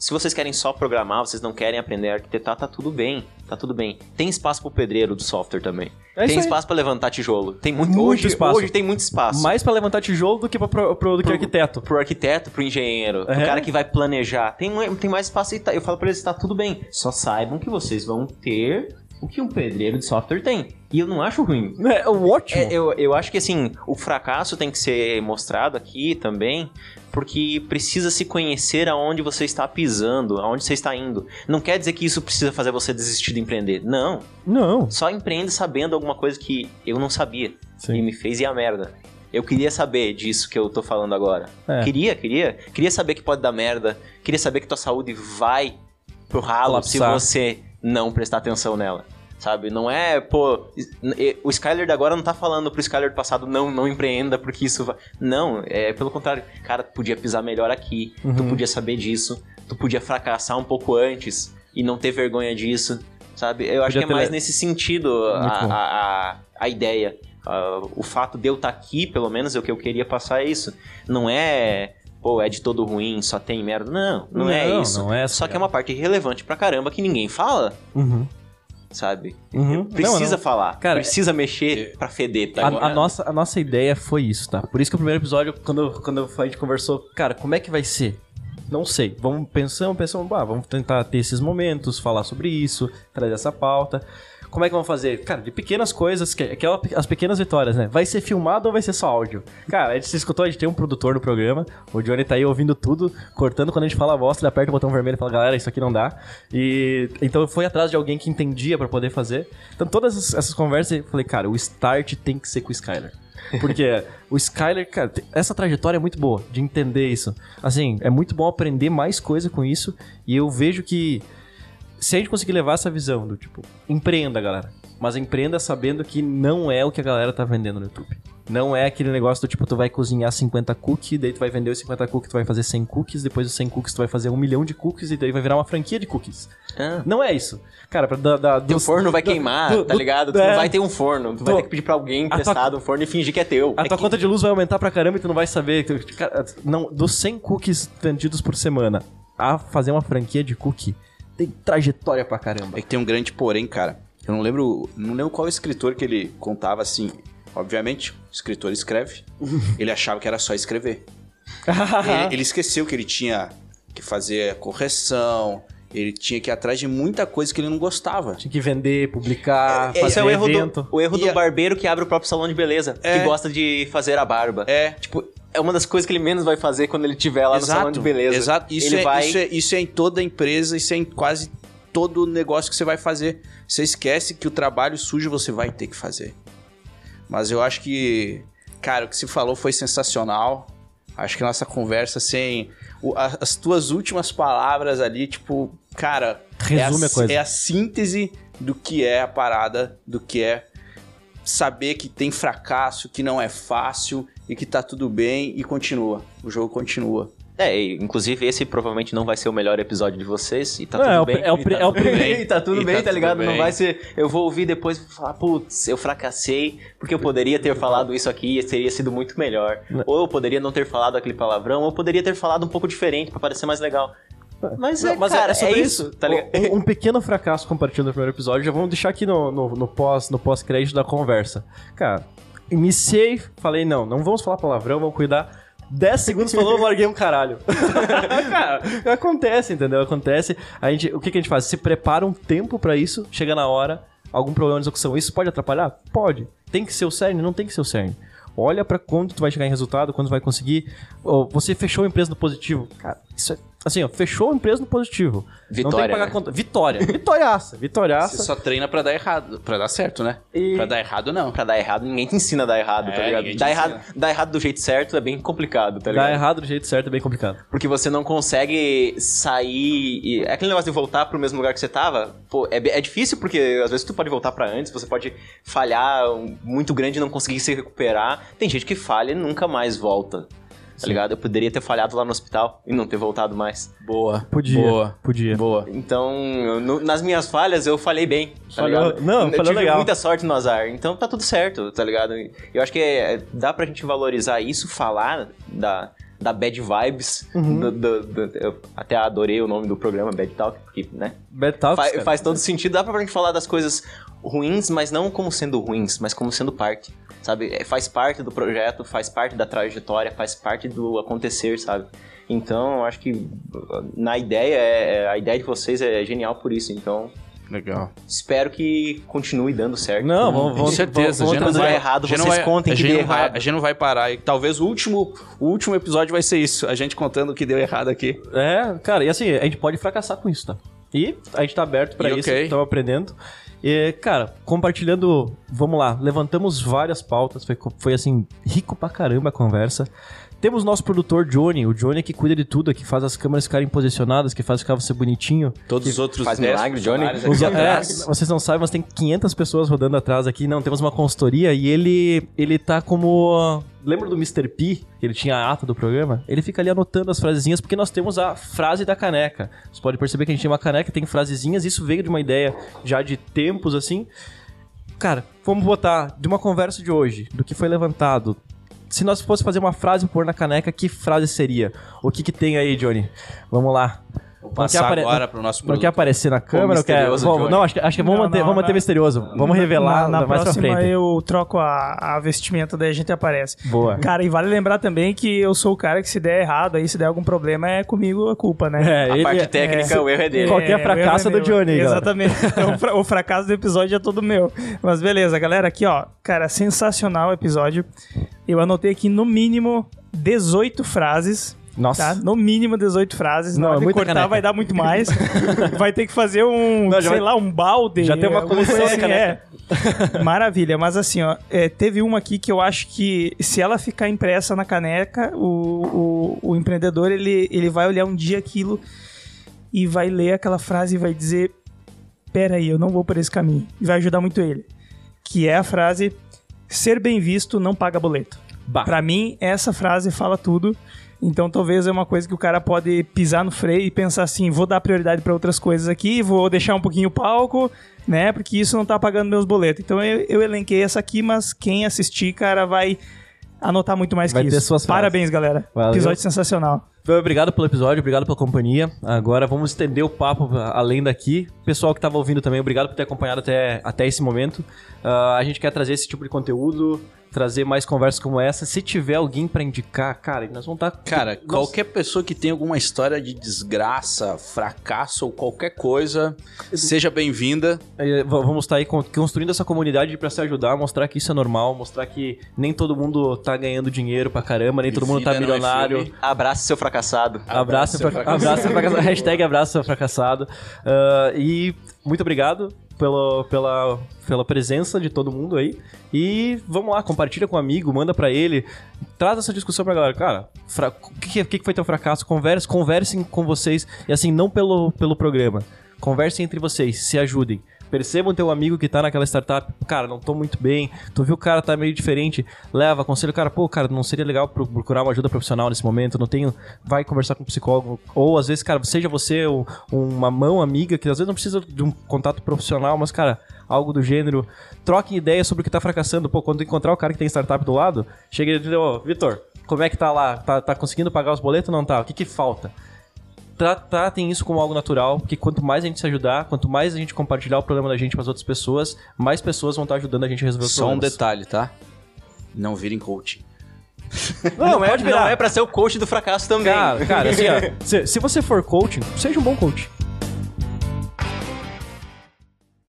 se vocês querem só programar, vocês não querem aprender a arquitetar, tá tudo bem, tá tudo bem. Tem espaço pro pedreiro do software também. É tem espaço pra levantar tijolo. Tem muito, Muito hoje, espaço. Hoje tem muito espaço. Mais pra levantar tijolo do que pra, pro, pro- do que Pro- arquiteto. Pro arquiteto, pro engenheiro, pro É. cara que vai planejar. Tem, tem mais espaço e tá- eu falo pra eles, tá tudo bem. Só saibam que vocês vão ter o que um pedreiro de software tem. E eu não acho ruim. É ótimo. É, eu, eu acho que assim, o fracasso tem que ser mostrado aqui também, porque precisa se conhecer aonde você está pisando, aonde você está indo. Não quer dizer que isso precisa fazer você desistir de empreender. Não. Não. Só empreende sabendo alguma coisa que eu não sabia. Sim. E me fez ir a merda. Eu queria saber disso que eu tô falando agora. É. Queria, queria. Queria saber que pode dar merda. Queria saber que tua saúde vai pro ralo se Colapsar. você não prestar atenção nela. Sabe? Não é, pô. O Skyler de agora não tá falando pro Skyler do passado não, não empreenda porque isso vai. Não, é pelo contrário. Cara, tu podia pisar melhor aqui. Tu Uhum. podia saber disso. Tu podia fracassar um pouco antes e não ter vergonha disso. Sabe? Eu acho Podia que é mais le- nesse sentido a, a, a, a ideia. Ah, o fato de eu estar aqui, pelo menos, é o que eu queria passar é isso. Não é, pô, é de todo ruim, só tem merda. Não, não, é Não, isso. não é só essa, que é uma parte relevante pra caramba que ninguém fala, Uhum. Sabe? Uhum. Precisa Não, não. falar. Cara, precisa mexer pra feder, tá? A, a nossa, a nossa ideia foi isso, tá? Por isso que o primeiro episódio, quando, quando a gente conversou, cara, como é que vai ser? Não sei. Vamos pensando, pensando, ah, vamos tentar ter esses momentos, falar sobre isso, trazer essa pauta. Como é que vamos fazer? Cara, de pequenas coisas, que, é as pequenas vitórias, né? Vai ser filmado ou vai ser só áudio? Cara, a gente se escutou, a gente tem um produtor no programa, o Johnny tá aí ouvindo tudo, cortando quando a gente fala a voz, ele aperta o botão vermelho e fala, galera, isso aqui não dá. E então fui atrás de alguém que entendia pra poder fazer. Então todas essas, essas conversas, eu falei, cara, o start tem que ser com o Skyler. Porque o Skyler, cara, essa trajetória é muito boa de entender isso. Assim, é muito bom aprender mais coisa com isso. E eu vejo que se a gente conseguir levar essa visão do tipo, empreenda, galera. Mas empreenda sabendo que não é o que a galera tá vendendo no YouTube. Não é aquele negócio do tipo, tu vai cozinhar 50 cookies, daí tu vai vender os 50 cookies, tu vai fazer 100 cookies, depois dos 100 cookies tu vai fazer um milhão de cookies e daí vai virar uma franquia de cookies. Ah. Não é isso. Cara, pra da, da, Teu dos- forno vai do- queimar, do- tá do- ligado? Tu é. não vai ter um forno. Tu vai ter que pedir pra alguém tua- emprestado um forno e fingir que é teu. A É tua que- conta de luz vai aumentar pra caramba e tu não vai saber. Tu- cara, não, dos 100 cookies vendidos por semana a fazer uma franquia de cookie, tem trajetória pra caramba. É que tem um grande porém, cara. Eu não lembro, não lembro qual escritor que ele contava assim. Obviamente, o escritor escreve. (laughs) ele achava que era só escrever. ele, (laughs) ele esqueceu que ele tinha que fazer a correção, ele tinha que ir atrás de muita coisa que ele não gostava. Tinha que vender, publicar, Esse fazer é o erro, evento. do, o erro E do a- barbeiro que abre o próprio salão de beleza, É. que gosta de fazer a barba. É. Tipo, é uma das coisas que ele menos vai fazer quando ele estiver lá no salão de beleza. Exato. Isso, ele é, vai... isso, é, isso é em toda empresa, isso é em quase todo negócio que você vai fazer. Você esquece que o trabalho sujo você vai ter que fazer. Mas eu acho que, cara, o que se falou foi sensacional. Acho que nossa conversa sem o- a- as tuas últimas palavras ali, tipo, cara, Resume é a coisa. é a síntese do que é a parada, do que é saber que tem fracasso, que não é fácil e que tá tudo bem e continua. O jogo continua. É, inclusive esse provavelmente não vai ser o melhor episódio de vocês e tá Não, tudo é bem. é o pri- tá é o tudo primeiro. bem, tá tudo E bem, tá tá tudo ligado? Não bem. vai ser. Eu vou ouvir depois e vou falar, putz, eu fracassei porque eu poderia ter falado isso aqui e teria sido muito melhor. Ou eu poderia não ter falado aquele palavrão, ou eu poderia ter falado um pouco diferente pra parecer mais legal. Mas, é, Não, mas cara, é, sobre isso, tá ligado? Um, um pequeno fracasso compartilhando no primeiro episódio, já vamos deixar aqui no, no, no pós, no pós-crédito da conversa. Cara, iniciei, falei, não, não vamos falar palavrão, vamos cuidar. 10 segundos falou, eu larguei um caralho. (laughs) Cara, acontece, entendeu? Acontece. A gente, o que, que a gente faz? Se prepara um tempo pra isso, chega na hora, algum problema de execução. Isso pode atrapalhar? Pode. Tem que ser o cerne? Não tem que ser o cerne. Olha pra quando tu vai chegar em resultado, quando tu vai conseguir. Ô, você fechou a empresa no positivo. Cara, isso é. Assim, ó, fechou a empresa no positivo. não tem que Vitória, pagar né? conta. Vitória. Vitoriaça. Vitoriaça. Você só treina pra dar errado, pra dar certo, né? E- Pra dar errado não. Pra dar errado, ninguém te ensina a dar errado, tá É, ligado? ninguém te Dar errado, dar errado do jeito certo é bem complicado, tá ligado? Dar errado do jeito certo é bem complicado. Porque você não consegue sair. E... É aquele negócio de voltar pro mesmo lugar que você tava. Pô, é, é difícil porque às vezes tu pode voltar pra antes, você pode falhar muito grande e não conseguir se recuperar. Tem gente que falha e nunca mais volta. Tá ligado? Eu poderia ter falhado lá no hospital e não ter voltado mais. Boa. Podia. Boa. Podia. Boa. Então, eu- no- nas minhas falhas, eu falhei bem. Tá Falhou- ligado? não, eu tive legal. muita sorte no azar. Então tá tudo certo, tá ligado? Eu acho que é- dá pra gente valorizar isso, falar da, da bad vibes. Uhum. do- do- do- eu até adorei o nome do programa, Bad Talk, porque, né? Bad Talks, Fa- faz todo sentido. Dá pra gente falar das coisas ruins, mas não como sendo ruins, mas como sendo parte. Sabe? É, Faz parte do projeto, faz parte da trajetória, faz parte do acontecer, sabe? Então, eu acho que uh, na ideia, é- é- a ideia de vocês é genial por isso. Então, Legal. espero que continue dando certo. Não, vamos, Com certeza. vamos, vamos vai, errado, vocês vai- contem que deu vai- errado. A gente não vai parar. E talvez o último, o último episódio vai ser isso. A gente contando o que deu errado aqui. É, cara, e assim, a gente pode fracassar com isso, tá? E a gente tá aberto pra E isso, ok. estamos aprendendo. E, cara, compartilhando, vamos lá, levantamos várias pautas, foi, foi assim, rico pra caramba a conversa. Temos nosso produtor Johnny, o Johnny que cuida de tudo, que faz as câmeras ficarem posicionadas, que faz ficar você bonitinho. Todos os outros faz 10 milagre, Johnny? Os- é, atrás. vocês não sabem, mas tem 500 pessoas rodando atrás aqui. Não, temos uma consultoria e ele ele tá como... Lembra do Mr. P, que ele tinha a ata do programa? Ele fica ali anotando as frasezinhas, porque nós temos a frase da caneca. Você pode perceber que a gente tem uma caneca, tem frasezinhas, isso veio de uma ideia já de tempos, assim. Cara, vamos botar de uma conversa de hoje, do que foi levantado. Se nós fosse fazer uma frase e pôr na caneca, que frase seria? O que que tem aí, Johnny? Vamos lá. passar apare- agora pro nosso Não produto. quer aparecer na câmera? Ou quer... Johnny. não, acho que, acho que vamos Não, manter, não, vamos manter na- misterioso. Vamos revelar na, na mais pra próxima frente. eu troco a, a vestimenta, daí a gente aparece. Boa. Cara, e vale lembrar também que eu sou o cara que se der errado aí, se der algum problema, é comigo a culpa, né? É, A ele- parte técnica, o erro é dele. Qualquer o fracasso erro é do Johnny. Exatamente. (laughs) Então, o fracasso do episódio é todo meu. Mas beleza, galera, aqui ó, cara, sensacional o episódio. Eu anotei aqui no mínimo 18 frases. Nossa. Tá? No mínimo 18 frases. Não, hora é de muita cortar caneca. vai dar muito mais. (laughs) vai ter que fazer um, Não, sei vai- lá, um balde. Já tem uma coleção coisa assim, caneca. é. (laughs) Maravilha, mas assim, ó, é, teve uma aqui que eu acho que se ela ficar impressa na caneca, o, o, o empreendedor ele, ele vai olhar um dia aquilo e vai ler aquela frase e vai dizer: Pera aí, eu não vou por esse caminho. E vai ajudar muito ele. Que é a frase: Ser bem visto não paga boleto. Bah. Pra mim, essa frase fala tudo. Então, talvez é uma coisa que o cara pode pisar no freio e pensar assim: vou dar prioridade pra outras coisas aqui, vou deixar um pouquinho o palco, né? Porque isso não tá pagando meus boletos. Então, eu, eu elenquei essa aqui, mas quem assistir, cara, vai anotar muito mais Vai que isso. Parabéns, galera. Valeu. Episódio sensacional. Obrigado pelo episódio, obrigado pela companhia. Agora vamos estender o papo além daqui. Pessoal que estava ouvindo também, obrigado por ter acompanhado até, até esse momento. Ah, a gente quer trazer esse tipo de conteúdo, trazer mais conversas como essa. Se tiver alguém para indicar, cara, nós vamos estar. Cara, qualquer pessoa que tenha alguma história de desgraça, fracasso ou qualquer coisa, seja bem-vinda. V- Vamos estar aí con- construindo essa comunidade para se ajudar, mostrar que isso é normal, mostrar que nem todo mundo tá ganhando dinheiro pra caramba, nem todo mundo tá Vida não é milionário. filme. Abraça seu fracassado. Abraço, seu fra- fracassado. abraço seu fracassado. (laughs) Hashtag abraço seu fracassado. Ah, e muito obrigado pelo, pela, pela presença de todo mundo aí. E vamos lá, compartilha com um amigo, manda pra ele. Traz essa discussão pra galera. Cara, o que que foi teu fracasso? Converse, conversem com vocês. E assim, não pelo, pelo programa. Conversem entre vocês, se ajudem. Percebam teu amigo que tá naquela startup, cara, não tô muito bem, tu viu o cara tá meio diferente, leva, aconselha o cara, pô, cara, não seria legal pro- procurar uma ajuda profissional nesse momento, não tenho, vai conversar com um psicólogo, ou às vezes, cara, seja você um- uma mão amiga, que às vezes não precisa de um contato profissional, mas, cara, algo do gênero, troquem ideias sobre o que tá fracassando, pô, quando encontrar o cara que tem startup do lado, chega e diz, ô, Vitor, como é que tá lá? Tá, tá conseguindo pagar os boletos ou não tá? O que que falta? Tra- tratem isso como algo natural, porque quanto mais a gente se ajudar, quanto mais a gente compartilhar o problema da gente para as outras pessoas, mais pessoas vão estar ajudando a gente a resolver os Só um problemas. detalhe, tá? Não virem coaching. Não, é, (laughs) pode não virar. é pra ser o coach do fracasso também. Cara, cara, assim, ó, (laughs) se, se você for coaching, seja um bom coach.